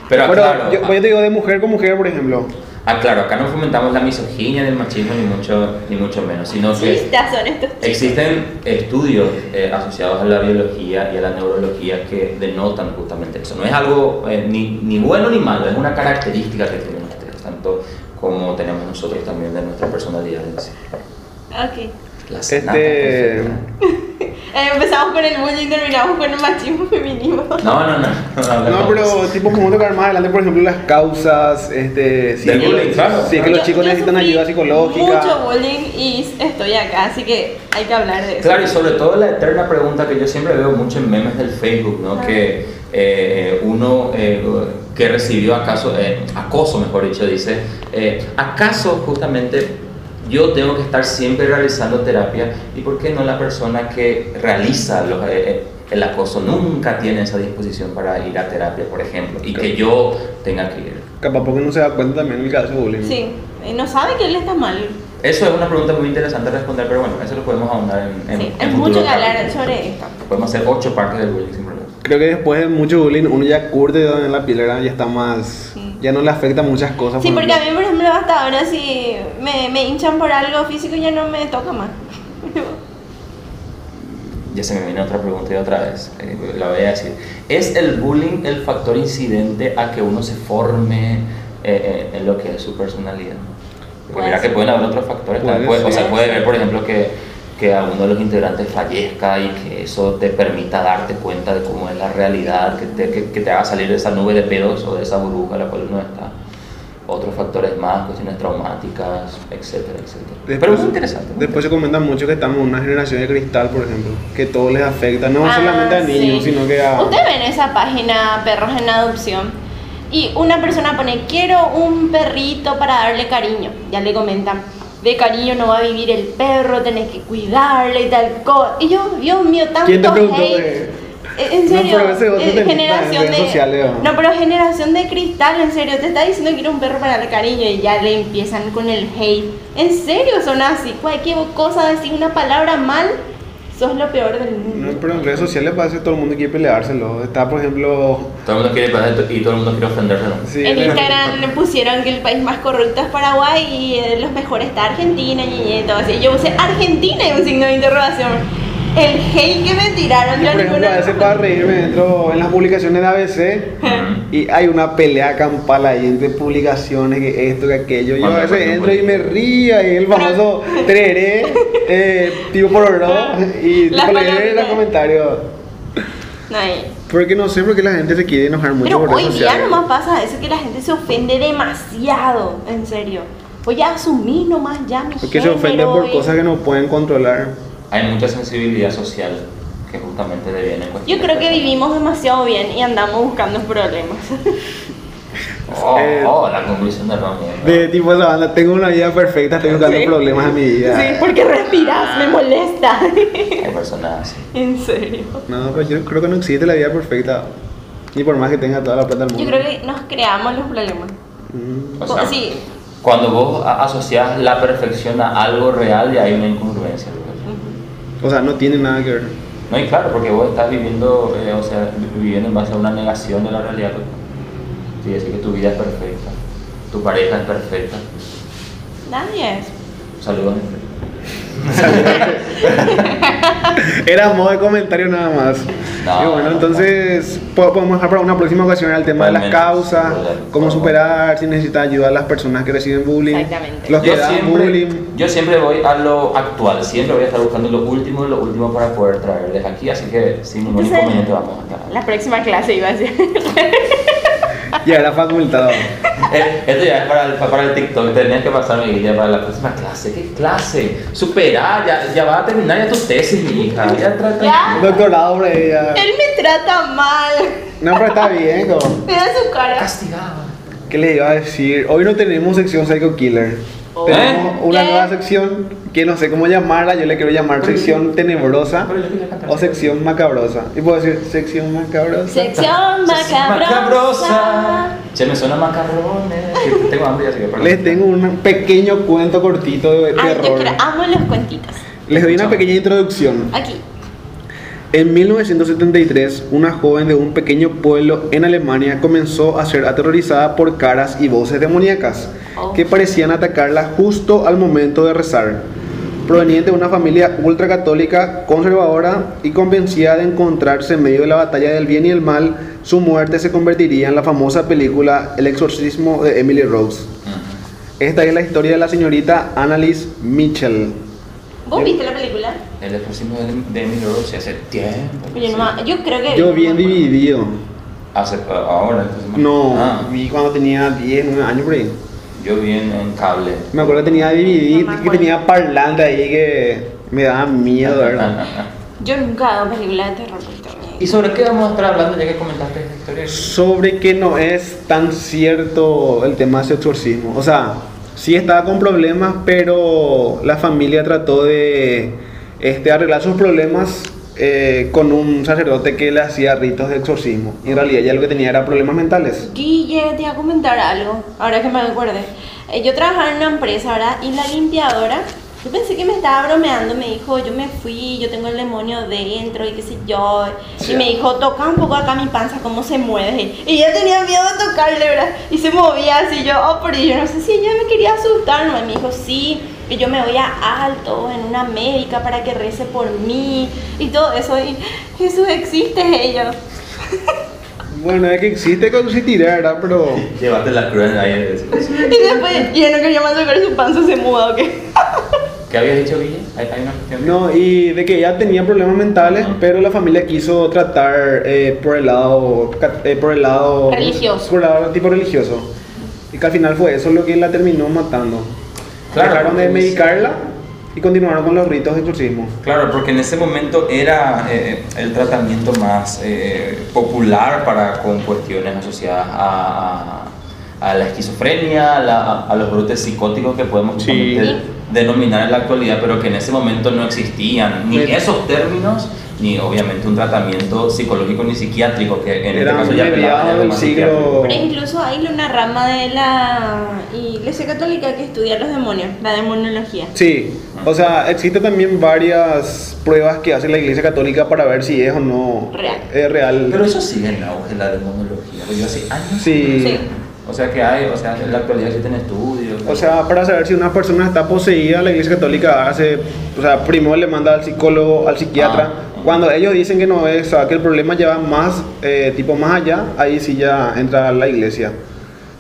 Pero claro, yo, yo te digo de mujer con mujer, por ejemplo. Ah, claro, acá no fomentamos la misoginia ni el machismo, ni mucho, ni mucho menos, sino que son estos existen estudios eh, asociados a la biología y a la neurología que denotan justamente eso. No es algo eh, ni, ni bueno ni malo, es una característica que tienen ustedes, tanto como tenemos nosotros también de nuestra personalidad en sí. Ok. La Este... Eh, empezamos con el bullying y terminamos con el machismo feminismo. No, no, no. No, No, pero tipo como tocar más adelante, por ejemplo, las causas, este, si, Del es que, bullying, claro. si es que los Yo- chicos yo necesitan ayuda psicológica. Mucho bullying y estoy acá, así que hay que hablar de eso. Claro, y sobre todo la eterna pregunta que yo siempre veo mucho en memes del Facebook, ¿no? Ah. Que eh, uno eh, que recibió acaso, eh, acoso, mejor dicho, dice, eh, ¿acaso justamente yo tengo que estar siempre realizando terapia? ¿Y por qué no la persona que realiza los, eh, eh, el acoso nunca tiene esa disposición para ir a terapia, por ejemplo? Y que yo tenga que ir. Capaz porque no se da cuenta también el caso de bullying. Sí, y no sabe que él está mal. Eso es una pregunta muy interesante de responder, pero bueno, eso lo podemos ahondar en, en, Sí, en hay mucho que hablar sobre esto. Podemos hacer ocho partes del bullying sin problema. Creo que después de mucho bullying uno ya curte en la piel, ¿verdad? ya está más... Sí. Ya no le afecta muchas cosas. Sí, por porque a mí, por ejemplo, hasta ahora si me, me hinchan por algo físico ya no me toca más. ya se me viene otra pregunta y otra vez, eh, la voy a decir. ¿Es el bullying el factor incidente a que uno se forme eh, eh, en lo que es su personalidad? Porque mira que pueden haber otros factores. Puede o sea, puede ver, por ejemplo, que, que alguno de los integrantes fallezca y que eso te permita darte cuenta de cómo es la realidad, que te, que, que te haga salir de esa nube de pedos o de esa burbuja en la cual uno está. Otros factores más, cuestiones traumáticas, etcétera, etcétera. Pero es muy interesante. muy Después se comenta mucho que estamos en una generación de cristal, por ejemplo, que todo les afecta, no Ah, solamente a niños, sí. sino que a... Ustedes ven esa página Perros en Adopción y una persona pone, quiero un perrito para darle cariño. Ya le comentan, de cariño no va a vivir el perro, tenés que cuidarle y tal cosa. Y yo, Dios mío, tanto ¿Quién te preguntó hate. de- En No, serio, pero otro eh, generación de... sociales, ¿no? no, pero generación de cristal, en serio, te está diciendo que quiero un perro para darle cariño y ya le empiezan con el hate. En serio, son así, cualquier cosa, decir una palabra mal, sos lo peor del mundo. No, pero en redes sociales parece que todo el mundo quiere peleárselo. Está, por ejemplo... Todo el mundo quiere pasar y todo el mundo quiere ofenderse, En Instagram le pusieron que el país más corrupto es Paraguay y eh, los mejores está Argentina y, y todo así. Yo puse Argentina y un signo de interrogación. El hate que me tiraron, Yo, por ejemplo, a veces para reírme entro en las publicaciones de ABC y hay una pelea campal ahí entre publicaciones, que esto, que aquello. Yo a veces entro y me río y el famoso tereré, eh, tipo por oro, y tipo leer los comentarios. No, Porque no sé por qué la gente se quiere enojar mucho Pero por hoy día nomás pasa eso que la gente se ofende demasiado, en serio. Voy a asumir nomás ya mi Porque se ofenden género por y- cosas que no pueden controlar. Hay mucha sensibilidad social que justamente deviene en Yo creo que vivimos demasiado bien y andamos buscando problemas. Oh, Eh, oh, la conclusión de Ronnie. ¿no? De tipo esa banda, tengo una vida perfecta, estoy buscando Sí. problemas en mi vida. Sí, porque respiras, me molesta. Hay personas así. en serio. No, pero yo creo que no existe la vida perfecta. Ni por más que tenga toda la plata del mundo. Yo creo que nos creamos los problemas. Mm. O sea, sí. cuando vos asocias la perfección a algo real, ya hay una incongruencia. O sea, no tiene nada que ver. No, y claro, porque vos estás viviendo, eh, o sea, vi- viviendo en base a una negación de la realidad. Sí, decir que tu vida es perfecta, tu pareja es perfecta. Nadie es. Saludos. Era modo de comentario nada más. No, y bueno, no, entonces po- podemos dejar para una próxima ocasión el tema de las causas, cómo superar, si necesita ayuda a las personas que reciben bullying, Exactamente. los que Yo dan siempre, bullying. yo siempre voy a lo actual, siempre voy a estar buscando lo último lo último para poder traerles aquí, así que sin ningún inconveniente vamos acá. La próxima clase iba a ser. Y era facultado. Eh, Esto ya es para el, para el TikTok, tenías que pasarme guía para la próxima clase. ¿Qué clase? Superar, ya, ya va a terminar ya tu tesis, mi hija. Ya trata. Ya. Doctorado ella. Él me trata mal. No, pero está bien, como. Mira su cara. Castigado. ¿Qué le iba a decir? Hoy no tenemos sección Psycho Killer. Oh. Tenemos ¿Eh? una ¿Qué? nueva sección que no sé cómo llamarla. Yo le quiero llamar sección tenebrosa yo o sección macabrosa. Y puedo decir sección macabrosa. Sección macabrosa. Che, me suena macarrones. Tengo hambre, así que. Les tengo un pequeño cuento cortito de Ay, yo terror. quiero, amo los cuentitos. Les doy una pequeña introducción. Aquí. En 1973, una joven de un pequeño pueblo en Alemania comenzó a ser aterrorizada por caras y voces demoníacas Oh. que parecían atacarla justo al momento de rezar. Proveniente de una familia ultracatólica, conservadora y convencida de encontrarse en medio de la batalla del bien y el mal, su muerte se convertiría en la famosa película El exorcismo de Emily Rose. Esta es la historia de la señorita Annalise Mitchell. ¿Vos viste la película? El exorcismo de, Emily Rose hace tiempo. Oye, no ma- yo creo que. Yo bien dividido. Hace, ahora, esta semana. No, Ah, vi cuando tenía 10, 9 años por ahí. yo vi en, en cable. Me acuerdo que tenía DVD, No que tenía parlante ahí que me daba miedo, ¿verdad? Yo nunca hago película de terror. ¿Y sobre qué vamos a estar hablando ya que comentaste esta historia? Sobre que no es tan cierto el tema de ese exorcismo. O sea, sí estaba con problemas, pero la familia trató de este, arreglar sus problemas eh, con un sacerdote que le hacía ritos de exorcismo. Y en realidad ya lo que tenía era problemas mentales. Guille, te iba a comentar algo, ahora que me acuerde. Eh, yo trabajaba en una empresa, ¿verdad? Y la limpiadora, yo pensé que me estaba bromeando, me dijo, yo me fui, yo tengo el demonio dentro y qué sé yo. Sí. Y me dijo, toca un poco acá mi panza, cómo se mueve. Y ella tenía miedo de tocarle, ¿verdad? Y se movía así, yo, oh, pero yo no sé si ella me quería asustar, ¿no? Y me dijo, sí, que yo me voy a alto en una médica para que rece por mí y todo eso. Y Jesús existe ella. Bueno, es que existe con su ¿verdad? Pero. Llévate la cruz ahí. Y después, y no quería más tocar su panza, se muda, ¿o qué? ¿Qué habías dicho, Guille? ¿Hay, hay una cuestión? No, y de que ella tenía problemas mentales, pero la familia quiso tratar eh, por el lado. eh, por el lado. Religioso. Por el lado tipo religioso. Y que al final fue eso lo que la terminó matando. Claro, Dejaron de medicarla y continuaron con los ritos de exorcismo. Claro, porque en ese momento era eh, el tratamiento más eh, popular para con cuestiones asociadas a, la esquizofrenia, a, la- a los brotes psicóticos que podemos Sí. justamente denominar en la actualidad, pero que en ese momento no existían ni esos términos, ni obviamente un tratamiento psicológico ni psiquiátrico, que en Era este caso ya apelaba del siglo-. Pero incluso hay una rama de la Iglesia Católica que estudia los demonios, la demonología. Sí, o sea, existen también varias pruebas que hace la Iglesia Católica para ver si es o no Real. es real. Pero eso sigue en auge, la demonología, porque yo hace años... Sí. Sí. O sea que hay, o sea, en la actualidad existen estudios. O sea, para saber si una persona está poseída, la Iglesia Católica hace, o sea, primero le manda al psicólogo, al psiquiatra. Ah. Cuando ellos dicen que no es, o sea, que el problema lleva más, eh, tipo más allá, ahí sí ya entra la Iglesia.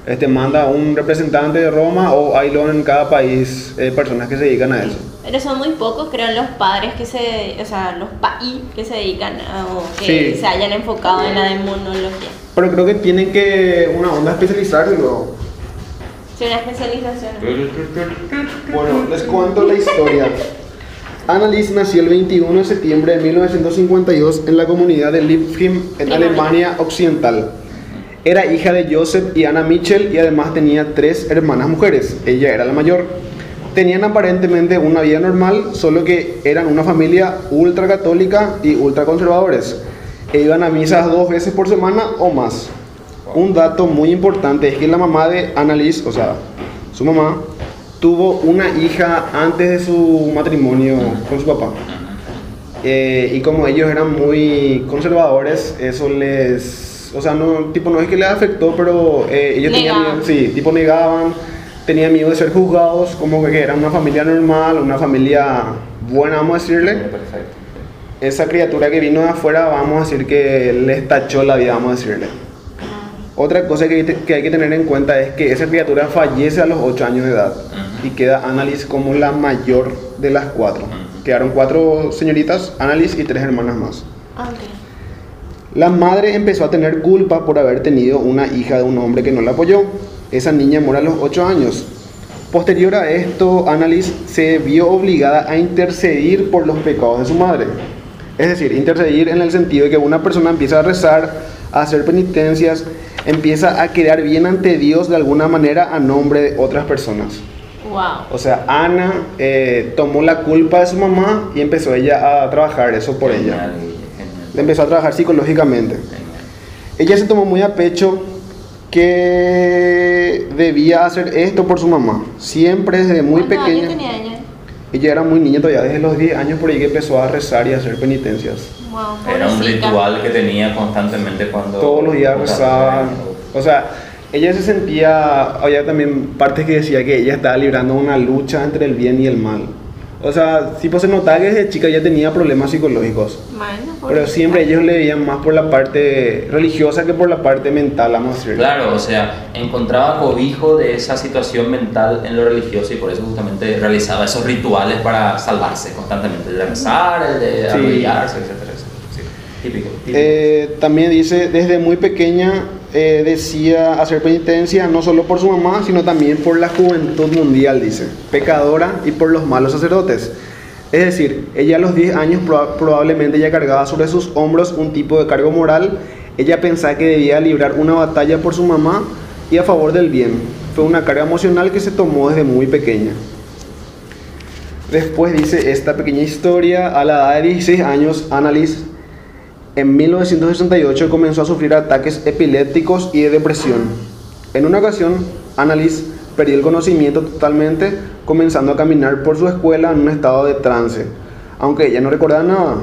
Este manda un representante de Roma o hay luego en cada país eh, personas que se dedican a eso. Pero son muy pocos, creo, los padres que se, o sea, los paí que se dedican a- o que Sí. se hayan enfocado en la demonología. Pero creo que tienen que una onda especializarse luego. Sí, una especialización. Bueno, les cuento la historia. Annelies nació el 21 de septiembre de 1952 en la comunidad de Liebfim, en Alemania Occidental. Era hija de Joseph y Anna Mitchell y además tenía tres hermanas mujeres. Ella era la mayor. Tenían aparentemente una vida normal, solo que eran una familia ultra católica y ultra conservadores. E iban a misas dos veces por semana o más. Un dato muy importante es que la mamá de Annalise, o sea, su mamá, tuvo una hija antes de su matrimonio con su papá. Eh, y como ellos eran muy conservadores, eso les... O sea, no, tipo, no es que les afectó, pero eh, ellos tenían Negaban. miedo, sí, tipo negaban, tenían miedo de ser juzgados, como que era una familia normal, una familia buena, vamos a decirle. Perfecto. Esa criatura que vino de afuera, vamos a decir que les tachó la vida, vamos a decirle. Otra cosa que, hay te- que hay que tener en cuenta es que esa criatura fallece a los 8 años de edad y queda Annalise como la mayor de las cuatro. Quedaron cuatro señoritas, Annalise y tres hermanas más. Ah. La madre empezó a tener culpa por haber tenido una hija de un hombre que no la apoyó. Esa niña muere a los 8 años. Posterior a esto, Annalise se vio obligada a intercedir por los pecados de su madre. Es decir, intercedir en el sentido de que una persona empieza a rezar, a hacer penitencias, empieza a quedar bien ante Dios de alguna manera a nombre de otras personas. Wow. O sea, Ana eh, tomó la culpa de su mamá y empezó ella a trabajar eso por ella. Empezó a trabajar psicológicamente. Genial. Ella se tomó muy a pecho que debía hacer esto por su mamá. Siempre desde muy ¿Cuántos años pequeña. Ella? Era muy niña todavía, desde los 10 años por ahí que empezó a rezar y a hacer penitencias. Wow, Era un ritual que tenía constantemente cuando... Todos los días rezaba. O sea, ella se sentía, había también partes que decía que ella estaba librando una lucha entre el bien y el mal. O sea, tipo se notaba que desde chica ya tenía problemas psicológicos. Bueno, Pero siempre ellos le veían más por la parte religiosa que por la parte mental, vamos a decirlo. Claro, o sea, encontraba cobijo de esa situación mental en lo religioso y por eso justamente realizaba esos rituales para salvarse constantemente, el de rezar, el de Sí. arrodillarse, etcétera, etcétera. Sí, típico. típico. Eh, también dice, desde muy pequeña eh, decía hacer penitencia no solo por su mamá, sino también por la juventud mundial, dice, pecadora y por los malos sacerdotes. Es decir, ella a los 10 años proba- probablemente ya cargaba sobre sus hombros un tipo de cargo moral. Ella pensaba que debía librar una batalla por su mamá y a favor del bien. Fue una carga emocional que se tomó desde muy pequeña. Después dice esta pequeña historia, a la edad de 16 años, Annalise en 1968 comenzó a sufrir ataques epilépticos y de depresión. En una ocasión, Annalise perdió el conocimiento totalmente, comenzando a caminar por su escuela en un estado de trance, aunque ella no recordaba nada.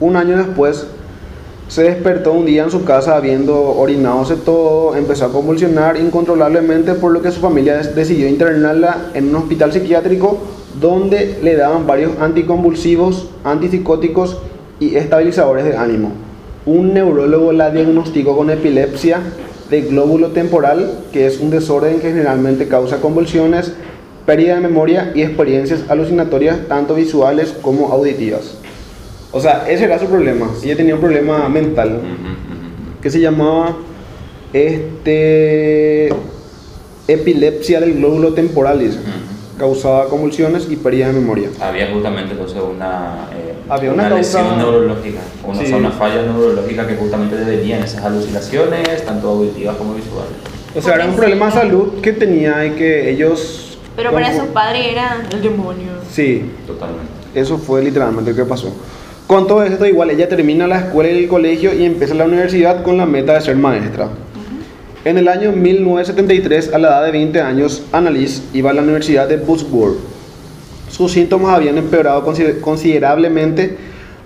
Un año después, se despertó un día en su casa habiendo orinadose todo, empezó a convulsionar incontrolablemente, por lo que su familia decidió internarla en un hospital psiquiátrico donde le daban varios anticonvulsivos, antipsicóticos y estabilizadores de ánimo. Un neurólogo la diagnosticó con epilepsia de glóbulo temporal, que es un desorden que generalmente causa convulsiones, pérdida de memoria y experiencias alucinatorias tanto visuales como auditivas. O sea, ese era su problema. Ella tenía un problema mental que se llamaba este epilepsia del glóbulo temporal, dice. Causaba convulsiones y pérdida de memoria. Había justamente entonces una, eh, Había una causa- lesión neurológica, una, Sí. o sea, una falla neurológica que justamente devenían esas alucinaciones, tanto auditivas como visuales. O sea, era un problema de salud que tenía y que ellos... Pero para sus padres era el demonio. Sí, Totalmente. eso fue literalmente lo que pasó. Con todo esto, igual ella termina la escuela y el colegio y empieza la universidad con la meta de ser maestra. En el año 1973, a la edad de 20 años, Annalise iba a la Universidad de Würzburg. Sus síntomas habían empeorado consider- considerablemente,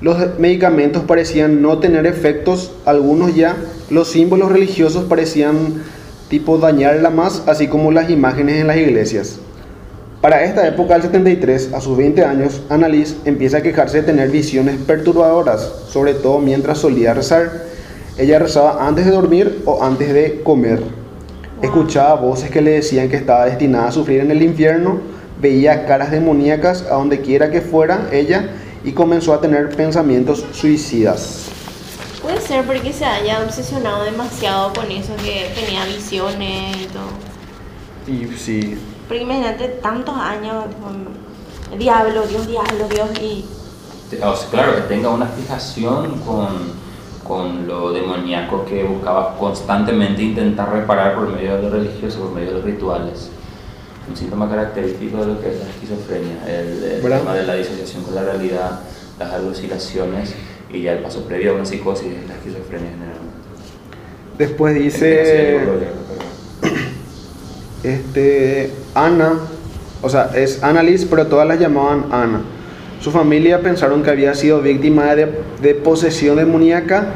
los medicamentos parecían no tener efectos, algunos ya, los símbolos religiosos parecían tipo dañarla más, así como las imágenes en las iglesias. Para esta época del 73, a sus 20 años, Annalise empieza a quejarse de tener visiones perturbadoras, sobre todo mientras solía rezar. Ella rezaba antes de dormir o antes de comer. Escuchaba voces que le decían que estaba destinada a sufrir en el infierno, veía caras demoníacas a donde quiera que fuera ella y comenzó a tener pensamientos suicidas. Puede ser porque se haya obsesionado demasiado con eso, que tenía visiones y todo. Y sí, Porque imagínate tantos años, con diablo, Dios, diablo, Dios, y O sea, claro, que tenga una fijación con, con lo demoníaco que buscaba constantemente intentar reparar por medio de lo religioso, por medio de los rituales. Un síntoma característico de lo que es la esquizofrenia, el, el tema de la disociación con la realidad, las alucinaciones y ya el paso previo a una psicosis es la esquizofrenia generalmente. después dice... Este, Ana, o sea, es Annalise, pero todas la llamaban Ana. Su familia pensaron que había sido víctima de, de posesión demoníaca,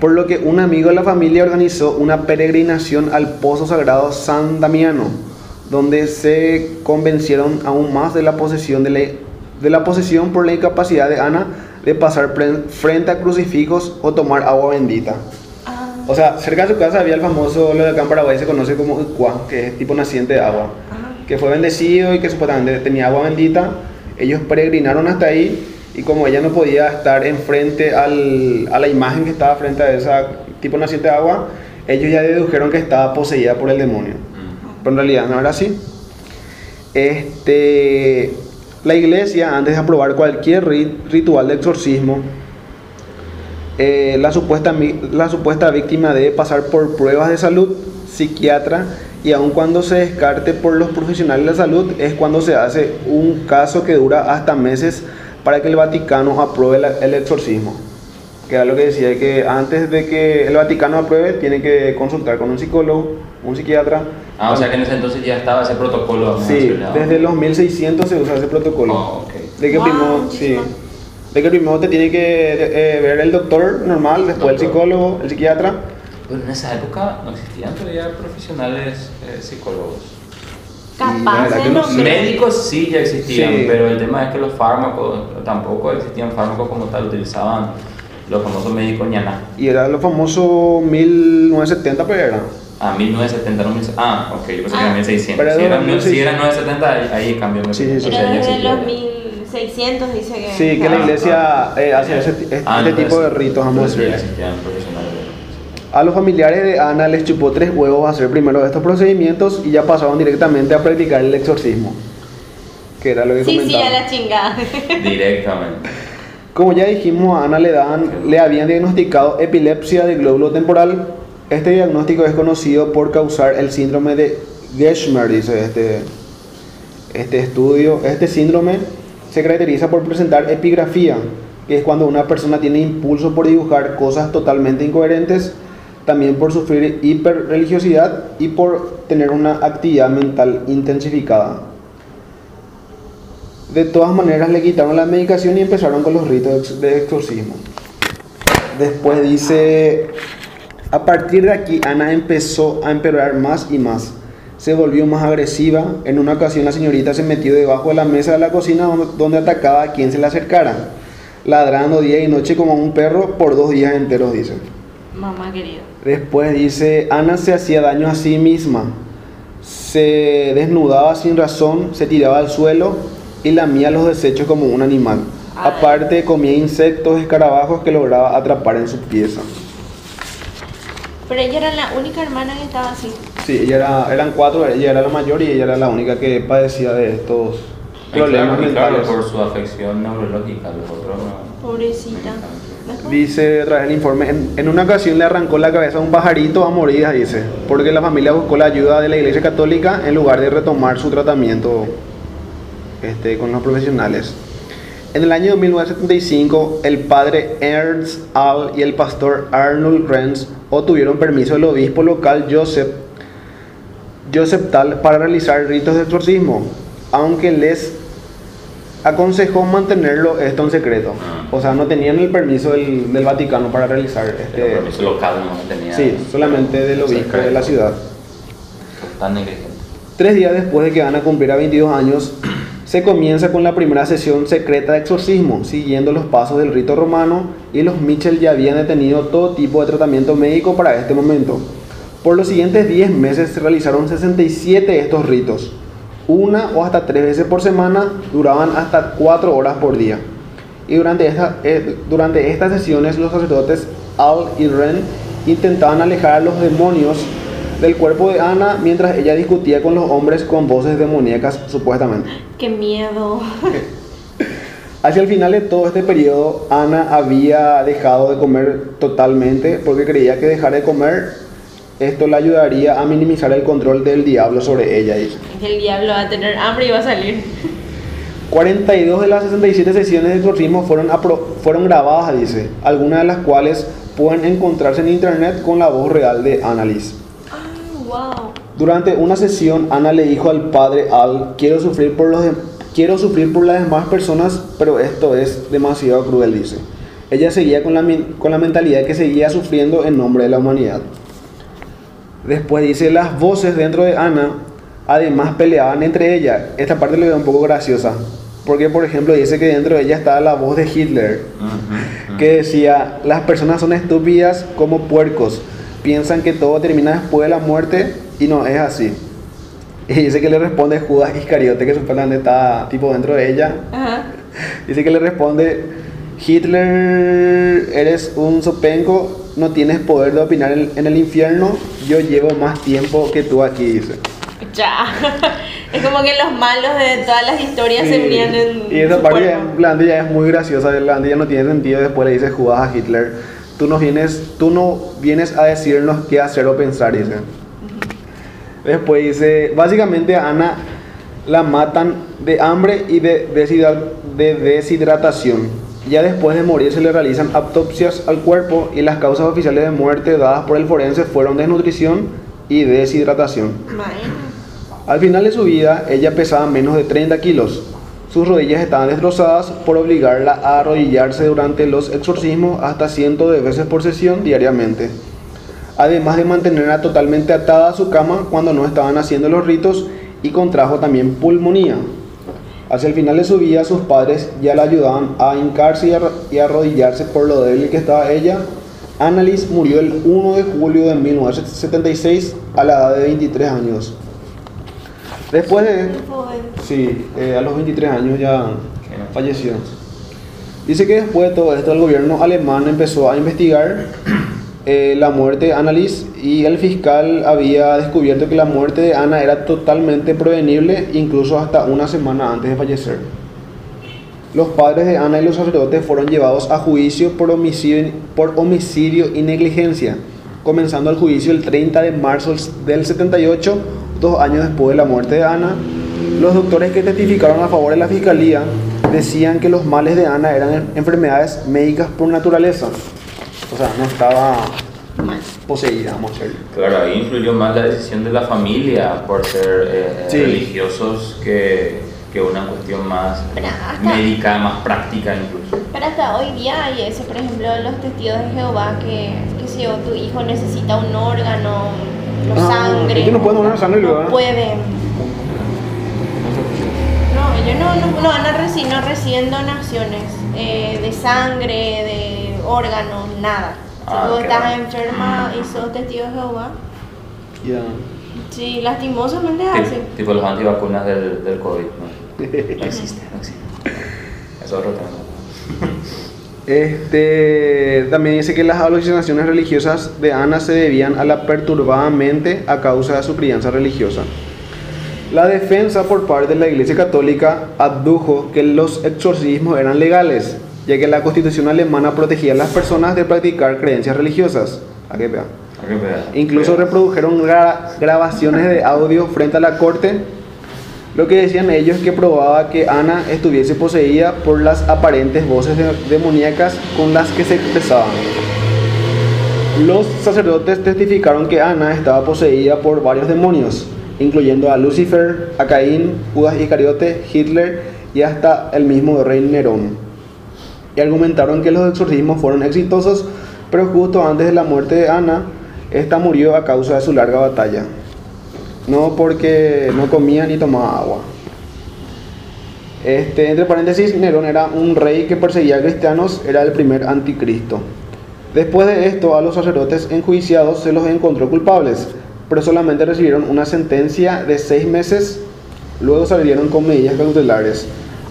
por lo que un amigo de la familia organizó una peregrinación al pozo sagrado San Damiano, donde se convencieron aún más de la posesión de la, de la posesión por la incapacidad de Ana de pasar frente a crucifijos o tomar agua bendita. ah, O sea, cerca de su casa había el famoso, lo de acá en Paraguay se conoce como Ucuá, que es tipo naciente de agua, ah, que fue bendecido y que supuestamente tenía agua bendita. Ellos peregrinaron hasta ahí y como ella no podía estar enfrente al, a la imagen que estaba frente a esa tipo naciente de agua, ellos ya dedujeron que estaba poseída por el demonio. Mm. Pero en realidad no era así. Este, la iglesia, antes de aprobar cualquier ri- ritual de exorcismo, eh, la, supuesta, la supuesta víctima debe pasar por pruebas de salud, psiquiatra, y aun cuando se descarte por los profesionales de la salud, es cuando se hace un caso que dura hasta meses para que el Vaticano apruebe la- el exorcismo. Que era lo que decía, que antes de que el Vaticano apruebe, tiene que consultar con un psicólogo, un psiquiatra. Ah, o sea que en ese entonces ya estaba ese protocolo. Sí, desde los 1600 se usa ese protocolo. Oh, ok. De que Wow, primero, sí, de que primero te tiene que eh, ver el doctor normal, después el Doctor. psicólogo, el psiquiatra. Bueno, en esa época no existían todavía profesionales eh, psicólogos. capaz de que sé. Médicos sí ya existían, Sí. pero el tema es que los fármacos, tampoco existían fármacos como tal, utilizaban los famosos médicos ñaná. Y era lo famoso 1970, pero era. Ah, 1970, no 1600. Ah, ok, yo pensé que Ah. era 1600. Pero Si era era, mil- 1600. si era 970, ahí, ahí cambió. Sí, sí, sí. Pero desde los 1600 dice que... Sí, que la Ah, iglesia eh, hacía ese- este Ah, tipo de ritos, a entonces ya decir. existían profesionales. A los familiares de Ana les chupó tres huevos hacer primero estos procedimientos y ya pasaron directamente a practicar el exorcismo. Que era lo que Sí, sí, comentaba. a la chingada. Directamente. Como ya dijimos, a Ana le, daban, le habían diagnosticado epilepsia del glóbulo temporal. Este diagnóstico es conocido por causar el síndrome de Geschmer, dice este, este estudio. Este síndrome se caracteriza por presentar epigrafía, que es cuando una persona tiene impulso por dibujar cosas totalmente incoherentes, también por sufrir hiperreligiosidad y por tener una actividad mental intensificada. De todas maneras le quitaron la medicación y empezaron con los ritos de ex- de exorcismo. Después dice, a partir de aquí Ana empezó a empeorar más y más. se volvió más agresiva. En una ocasión la señorita se metió debajo de la mesa de la cocina donde, atacaba a quien se le acercara, ladrando día y noche como un perro por dos días enteros, dice. Mamá querida. Después dice, Ana se hacía daño a sí misma, se desnudaba sin razón, se tiraba al suelo y lamía los desechos como un animal. Ay. Aparte comía insectos, escarabajos que lograba atrapar en su pieza. Pero ella era la única hermana que estaba así. Sí, ella era, eran cuatro, ella era la mayor y ella era la única que padecía de estos problemas claro, y claro, mentales. por su afección neurológica, los otros no. Pobrecita. Dice otra vez el informe, en, en una ocasión le arrancó la cabeza a un pajarito a morir, dice, porque la familia buscó la ayuda de la Iglesia Católica en lugar de retomar su tratamiento este, con los profesionales. En el año 1975, el padre Ernst Al y el pastor Arnold Renz obtuvieron permiso del obispo local Joseph, Joseph Tal para realizar ritos de exorcismo, aunque les aconsejó mantenerlo esto en secreto. O sea, no tenían el permiso del, del Vaticano para realizar El este... permiso local no tenía. Sí, solamente del obispo de la ciudad. Tan negligente. Tres días después de que Ana cumpliera 22 años, se comienza con la primera sesión secreta de exorcismo, siguiendo los pasos del rito romano y los Mitchell ya habían detenido todo tipo de tratamiento médico para este momento. Por los siguientes 10 meses se realizaron 67 de estos ritos. Una o hasta tres veces por semana duraban hasta 4 horas por día. Y durante, esta- eh, durante estas sesiones los sacerdotes Al y Ren intentaban alejar a los demonios del cuerpo de Ana mientras ella discutía con los hombres con voces demoníacas supuestamente. Qué miedo. Hacia el final de todo este periodo, Ana había dejado de comer totalmente porque creía que dejar de comer esto le ayudaría a minimizar el control del diablo sobre ella. dice. El diablo va a tener hambre y va a salir. 42 de las 67 sesiones de exorcismo fueron, fueron grabadas, dice, algunas de las cuales pueden encontrarse en internet con la voz real de Annalise. Ah, wow. Durante una sesión, Ana le dijo al padre Al, quiero sufrir por los quiero sufrir por las demás personas, pero esto es demasiado cruel, dice. Ella seguía con la, con la mentalidad que seguía sufriendo en nombre de la humanidad. Después dice, las voces dentro de Ana además peleaban entre ellas. Esta parte le veo un poco graciosa. Porque, por ejemplo, dice que dentro de ella estaba la voz de Hitler, que decía, las personas son estúpidas como puercos, piensan que todo termina después de la muerte y no es así. Y dice que le responde Judas Iscariote, que supuestamente está tipo dentro de ella. Dice que le responde, Hitler, eres un sopenco, no tienes poder de opinar en, en el infierno, yo llevo más tiempo que tú aquí, dice. Ya. Es como que los malos de todas las historias se Sí. unían en. y esa parte, cuerpo. la ya es muy graciosa, la ya no tiene sentido, después le dice Judas a Hitler, tú no vienes, tú no vienes a decirnos qué hacer o pensar, dice. Después dice, básicamente a Ana la matan de hambre y de, de deshidratación. Ya después de morir se le realizan autopsias al cuerpo y las causas oficiales de muerte dadas por el forense fueron desnutrición y deshidratación. Al final de su vida, ella pesaba menos de 30 kilos. Sus rodillas estaban destrozadas por obligarla a arrodillarse durante los exorcismos hasta cientos de veces por sesión diariamente. Además de mantenerla totalmente atada a su cama cuando no estaban haciendo los ritos y contrajo también pulmonía. Hacia el final de su vida, sus padres ya la ayudaban a hincarse y a, arrodillarse por lo débil que estaba ella. Annalise murió el 1 de julio de 1976 a la edad de 23 años. Después de. Sí, eh, a los 23 años ya falleció. Dice que después de todo esto el gobierno alemán empezó a investigar eh, la muerte de Annalise y el fiscal había descubierto que la muerte de Ana era totalmente prevenible incluso hasta una semana antes de fallecer. Los padres de Ana y los sacerdotes fueron llevados a juicio por homicidio, por homicidio y negligencia, comenzando el juicio el 30 de marzo del 78, dos años después de la muerte de Ana. Los doctores que testificaron a favor de la fiscalía decían que los males de Ana eran enfermedades médicas por naturaleza. O sea, no estaba poseída, vamos a decirlo. Claro, ahí influyó más la decisión de la familia por ser eh, Sí. religiosos que, que una cuestión más médica, más práctica incluso. Pero hasta hoy día hay eso, por ejemplo, los testigos de Jehová que, que si tu hijo necesita un órgano, no Ah, sangre. ellos no pueden donar sangre, no ¿verdad? pueden. No, ellos no, no, no van a recibir, no reciben donaciones eh, de sangre, de órganos, nada. Si Ah, tú qué estás bueno. enferma y sos testigo de Jehová, Ya. sí, lastimosamente es así. Tipo los antivacunas del, del COVID. ¿no? no existe, no existe. Es otro tema. Este, también dice que las alucinaciones religiosas de Ana se debían a la perturbada mente a causa de su crianza religiosa. La defensa por parte de la Iglesia Católica adujo que los exorcismos eran legales, ya que la Constitución alemana protegía a las personas de practicar creencias religiosas. ¿A qué pega? ¿A qué peda? Incluso reprodujeron gra- grabaciones de audio frente a la corte. Lo que decían ellos que probaba que Ana estuviese poseída por las aparentes voces de- demoníacas con las que se expresaban. Los sacerdotes testificaron que Ana estaba poseída por varios demonios, incluyendo a Lucifer, a Caín, Judas Iscariote, Hitler y hasta el mismo rey Nerón. Y argumentaron que los exorcismos fueron exitosos, pero justo antes de la muerte de Ana, esta murió a causa de su larga batalla. No porque no comía ni tomaba agua. Este, entre paréntesis, Nerón era un rey que perseguía a cristianos, era el primer anticristo. Después de esto, a los sacerdotes enjuiciados se los encontró culpables, pero solamente recibieron una sentencia de seis meses, luego salieron con medidas cautelares.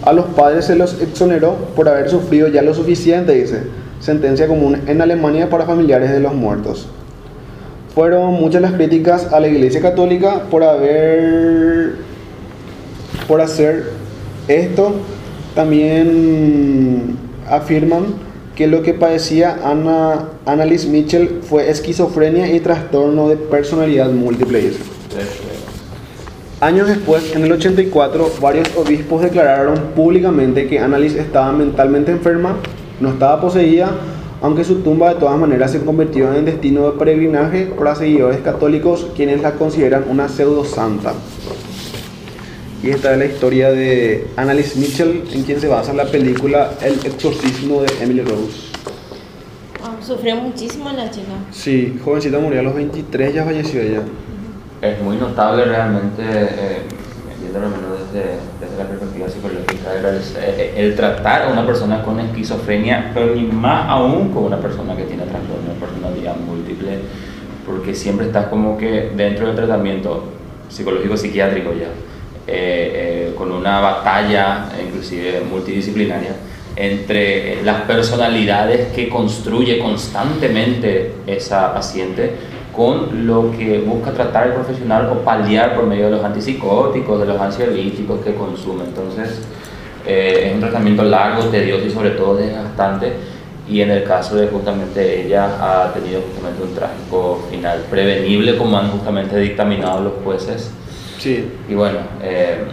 A los padres se los exoneró por haber sufrido ya lo suficiente, dice, sentencia común en Alemania para familiares de los muertos. Fueron muchas las críticas a la Iglesia Católica por haber por hacer esto. También afirman que lo que padecía Ana, Annalise Mitchell fue esquizofrenia y trastorno de personalidad múltiple. dice. Años después, en el 84, varios obispos declararon públicamente que Annalise estaba mentalmente enferma, no estaba poseída, aunque su tumba de todas maneras se convirtió en destino de peregrinaje para seguidores católicos quienes la consideran una pseudo santa. Y esta es la historia de Annalise Mitchell, en quien se basa la película El exorcismo de Emily Rose. Ah, sufrió muchísimo la chica. Sí, jovencita murió a los 23, ya falleció ella. Es muy notable realmente, eh, viéndolo desde, desde la perspectiva psicológica, el, eh, el tratar a una persona con esquizofrenia, pero ni más aún con una persona que tiene trastorno de personalidad múltiple, porque siempre estás como que dentro del tratamiento psicológico psiquiátrico ya, eh, eh, con una batalla inclusive multidisciplinaria entre las personalidades que construye constantemente esa paciente con lo que busca tratar el profesional o paliar por medio de los antipsicóticos, de los ansiolíticos que consume. Entonces, eh, es un tratamiento largo, tedioso y sobre todo desgastante. Y en el caso de justamente ella ha tenido justamente un trágico final prevenible, como han justamente dictaminado los jueces. Sí, Y bueno, eh,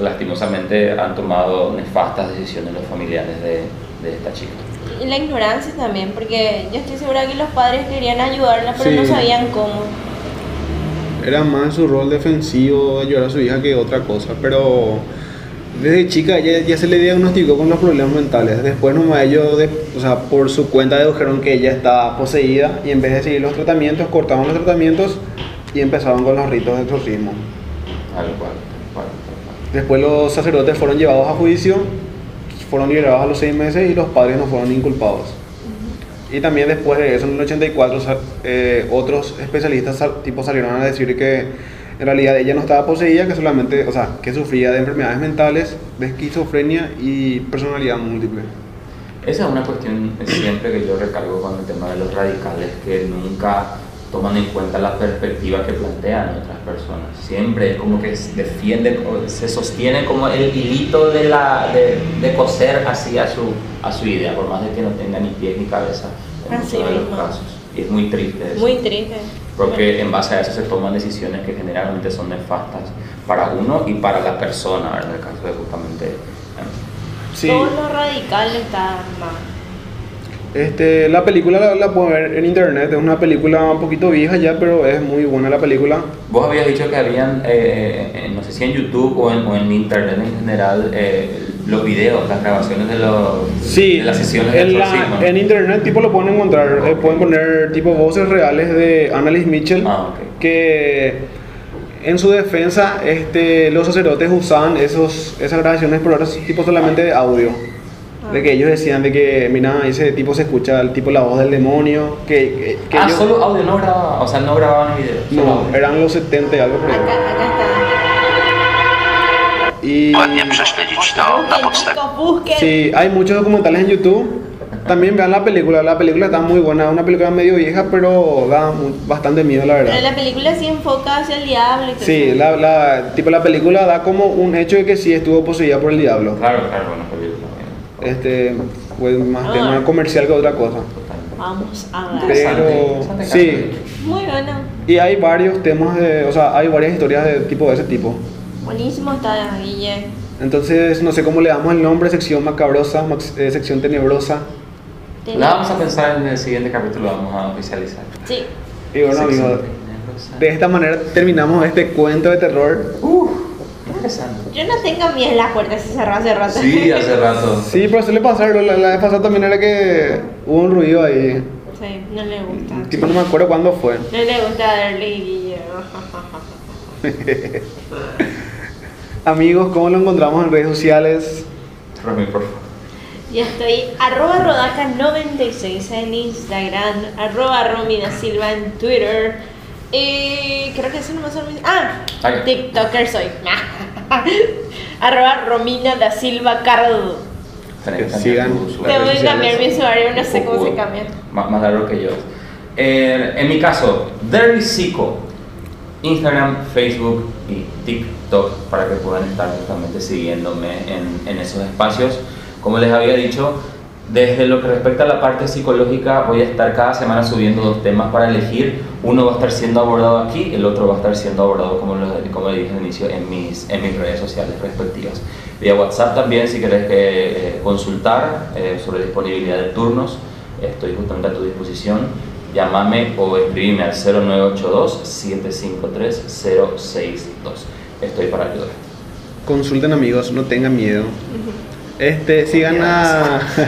lastimosamente han tomado nefastas decisiones los familiares de, de esta chica. Y la ignorancia también, porque yo estoy segura que los padres querían ayudarla, pero Sí. no sabían cómo. era más su rol defensivo de ayudar a su hija que otra cosa, pero desde chica ella ya se le diagnosticó con los problemas mentales. Después nomás ellos, de- o sea, por su cuenta dedujeron que ella estaba poseída y en vez de seguir los tratamientos, cortaban los tratamientos y empezaban con los ritos de exorcismo. Después los sacerdotes fueron llevados a juicio, fueron liberados a los seis meses y los padres no fueron inculpados. Y también después de eso, en el 84, sa- eh, otros especialistas sal- tipo salieron a decir que en realidad ella no estaba poseída, que solamente, o sea, que sufría de enfermedades mentales, de esquizofrenia y personalidad múltiple. Esa es una cuestión siempre que yo recargo con el tema de los radicales, que nunca toman en cuenta la perspectiva que plantean otras personas. Siempre es como que defiende, se sostiene como el hilito de, la, de, de coser así a su, a su idea, por más de que no tenga ni pies ni cabeza en Así muchos de los mismo. casos. Y es muy triste eso. Muy triste. Porque en base a eso se toman decisiones que generalmente son nefastas para uno y para la persona, ¿verdad? en el caso de justamente... eh, Sí, Todo lo radical está mal. Este, la película la, la pueden ver en internet, es una película un poquito vieja ya, pero es muy buena la película. Vos habías dicho que habían, eh, eh, no sé si en YouTube o en, o en Internet en general, eh, los videos, las grabaciones de, los, Sí, de las sesiones de en, la- exorcismo. en internet tipo lo pueden encontrar, eh, pueden poner tipo voces reales de Annalise Mitchell, Ah, ok. que en su defensa este, los sacerdotes usaban esos, esas grabaciones por horas tipo solamente de audio. De que ellos decían de que, mira, ese tipo se escucha el tipo la voz del demonio, que, que, que ah, ellos- solo audio, no grababa, o sea, no grababan video. no, audio. eran los 70 y algo ahí. Acá, acá Y está. busquen. Sí, hay muchos documentales en YouTube. También vean la película, la película está muy buena, es una película medio vieja, pero da bastante miedo, la Pero verdad. la película sí enfoca hacia el diablo. y Sí, la, la, tipo, la película da como un hecho de que sí estuvo poseída por el diablo. Claro, claro, bueno. Este fue más Ah. tema comercial que otra cosa. Vamos a ver. Pero sí, Muy bueno. y hay varios temas de, o sea, hay varias historias de tipo de ese tipo. Buenísimo está Guille. Entonces, no sé cómo le damos el nombre, sección macabrosa, max- eh, sección tenebrosa. La vamos a pensar en el siguiente capítulo, vamos a oficializar. Sí. Y bueno, amigos, de esta manera terminamos este cuento de terror. Uf, interesante. Yo no tengo miedo en las puertas se cerró hace rato. Sí, hace rato. Sí, pero suele pasar, la, la vez pasada también era que hubo un ruido ahí. Sí, no le gusta. Tipo, no me acuerdo cuándo fue. No le gusta darle. Amigos, ¿cómo lo encontramos en redes sociales? Romy, por favor. Yo estoy arroba rodaca96 en Instagram, arroba Romy da Silva en Twitter. Y creo que eso no me son mis... Ah, Ok. TikToker soy. arroba Romina da Silva Cardo. Que sigan. tu usuario. Tengo que sociales. cambiar mi usuario, no sé cómo se cambia. Más, más largo que yo. Eh, en mi caso, Derry Zico, Instagram, Facebook y TikTok para que puedan estar justamente siguiéndome en, en esos espacios. Como les había dicho, desde lo que respecta a la parte psicológica, voy a estar cada semana subiendo dos temas para elegir. Uno va a estar siendo abordado aquí, el otro va a estar siendo abordado, como, lo, como le dije al inicio, en mis, en mis redes sociales respectivas. Vía WhatsApp también, si querés que, eh, consultar eh, sobre disponibilidad de turnos, estoy justamente a tu disposición. Llámame o escríbeme al 0982-753-062. Estoy para ayudar. Consulten amigos, no tengan miedo. Este, sigan a...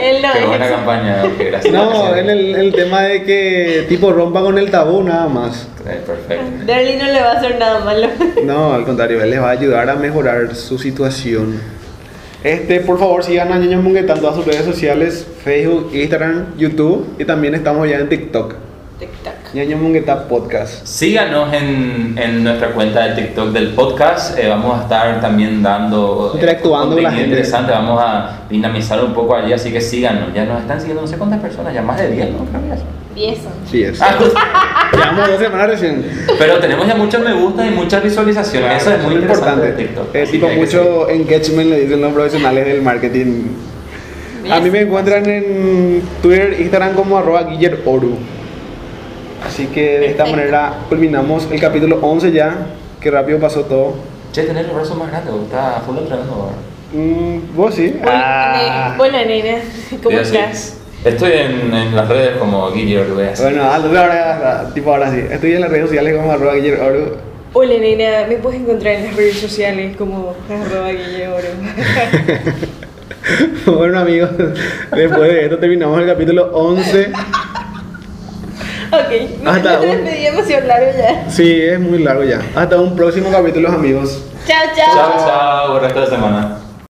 Él no Qué buena campaña, gracias. No, en el, el tema de que tipo rompa con el tabú nada más. Eh, perfecto. Darly no le va a hacer nada malo. No, al contrario, él les va a ayudar a mejorar su situación. Este, por favor, sigan a Ñaño Mungueta en todas sus redes sociales, Facebook, Instagram, YouTube y también estamos ya en TikTok. TikTok. Ñaño Mungueta Podcast. Síganos en, en nuestra cuenta de TikTok del podcast. eh, vamos a estar también dando. eh, Interactuando con la gente. interesante. Vamos a dinamizar un poco allí, así que síganos. Ya nos están siguiendo no sé cuántas personas, ya más de 10, ¿no? Creo que ya son. 10 son. Sí es. Ah, Llevamos dos semanas recién. Pero tenemos ya muchos me gusta y muchas visualizaciones. Eso es muy TikTok. Es Así tipo mucho engagement, le dicen los profesionales del marketing. A mí me encuentran en Twitter, Instagram como arroba guilleroru. Así que de esta Perfecto. manera culminamos el capítulo 11 ya. Que rápido pasó todo. Che, tener los brazos más grandes, está full entrenando. Mm, ¿Vos sí? Hola, Ah. Hola, nena. ¿Cómo estás? Estoy en, en las redes como Guille Orduez. Bueno, ahora, tipo ahora sí. Estoy en las redes sociales como arroba guilleroru. Hola nena, me puedes encontrar en las redes sociales como arroba guilleoro. bueno amigos, después de esto terminamos el capítulo 11. Ok. Hasta un- despedida emoción largo ya. Sí, es muy largo ya. Hasta un próximo capítulo amigos. Chao, chao. Chao, chao, buen resto de semana.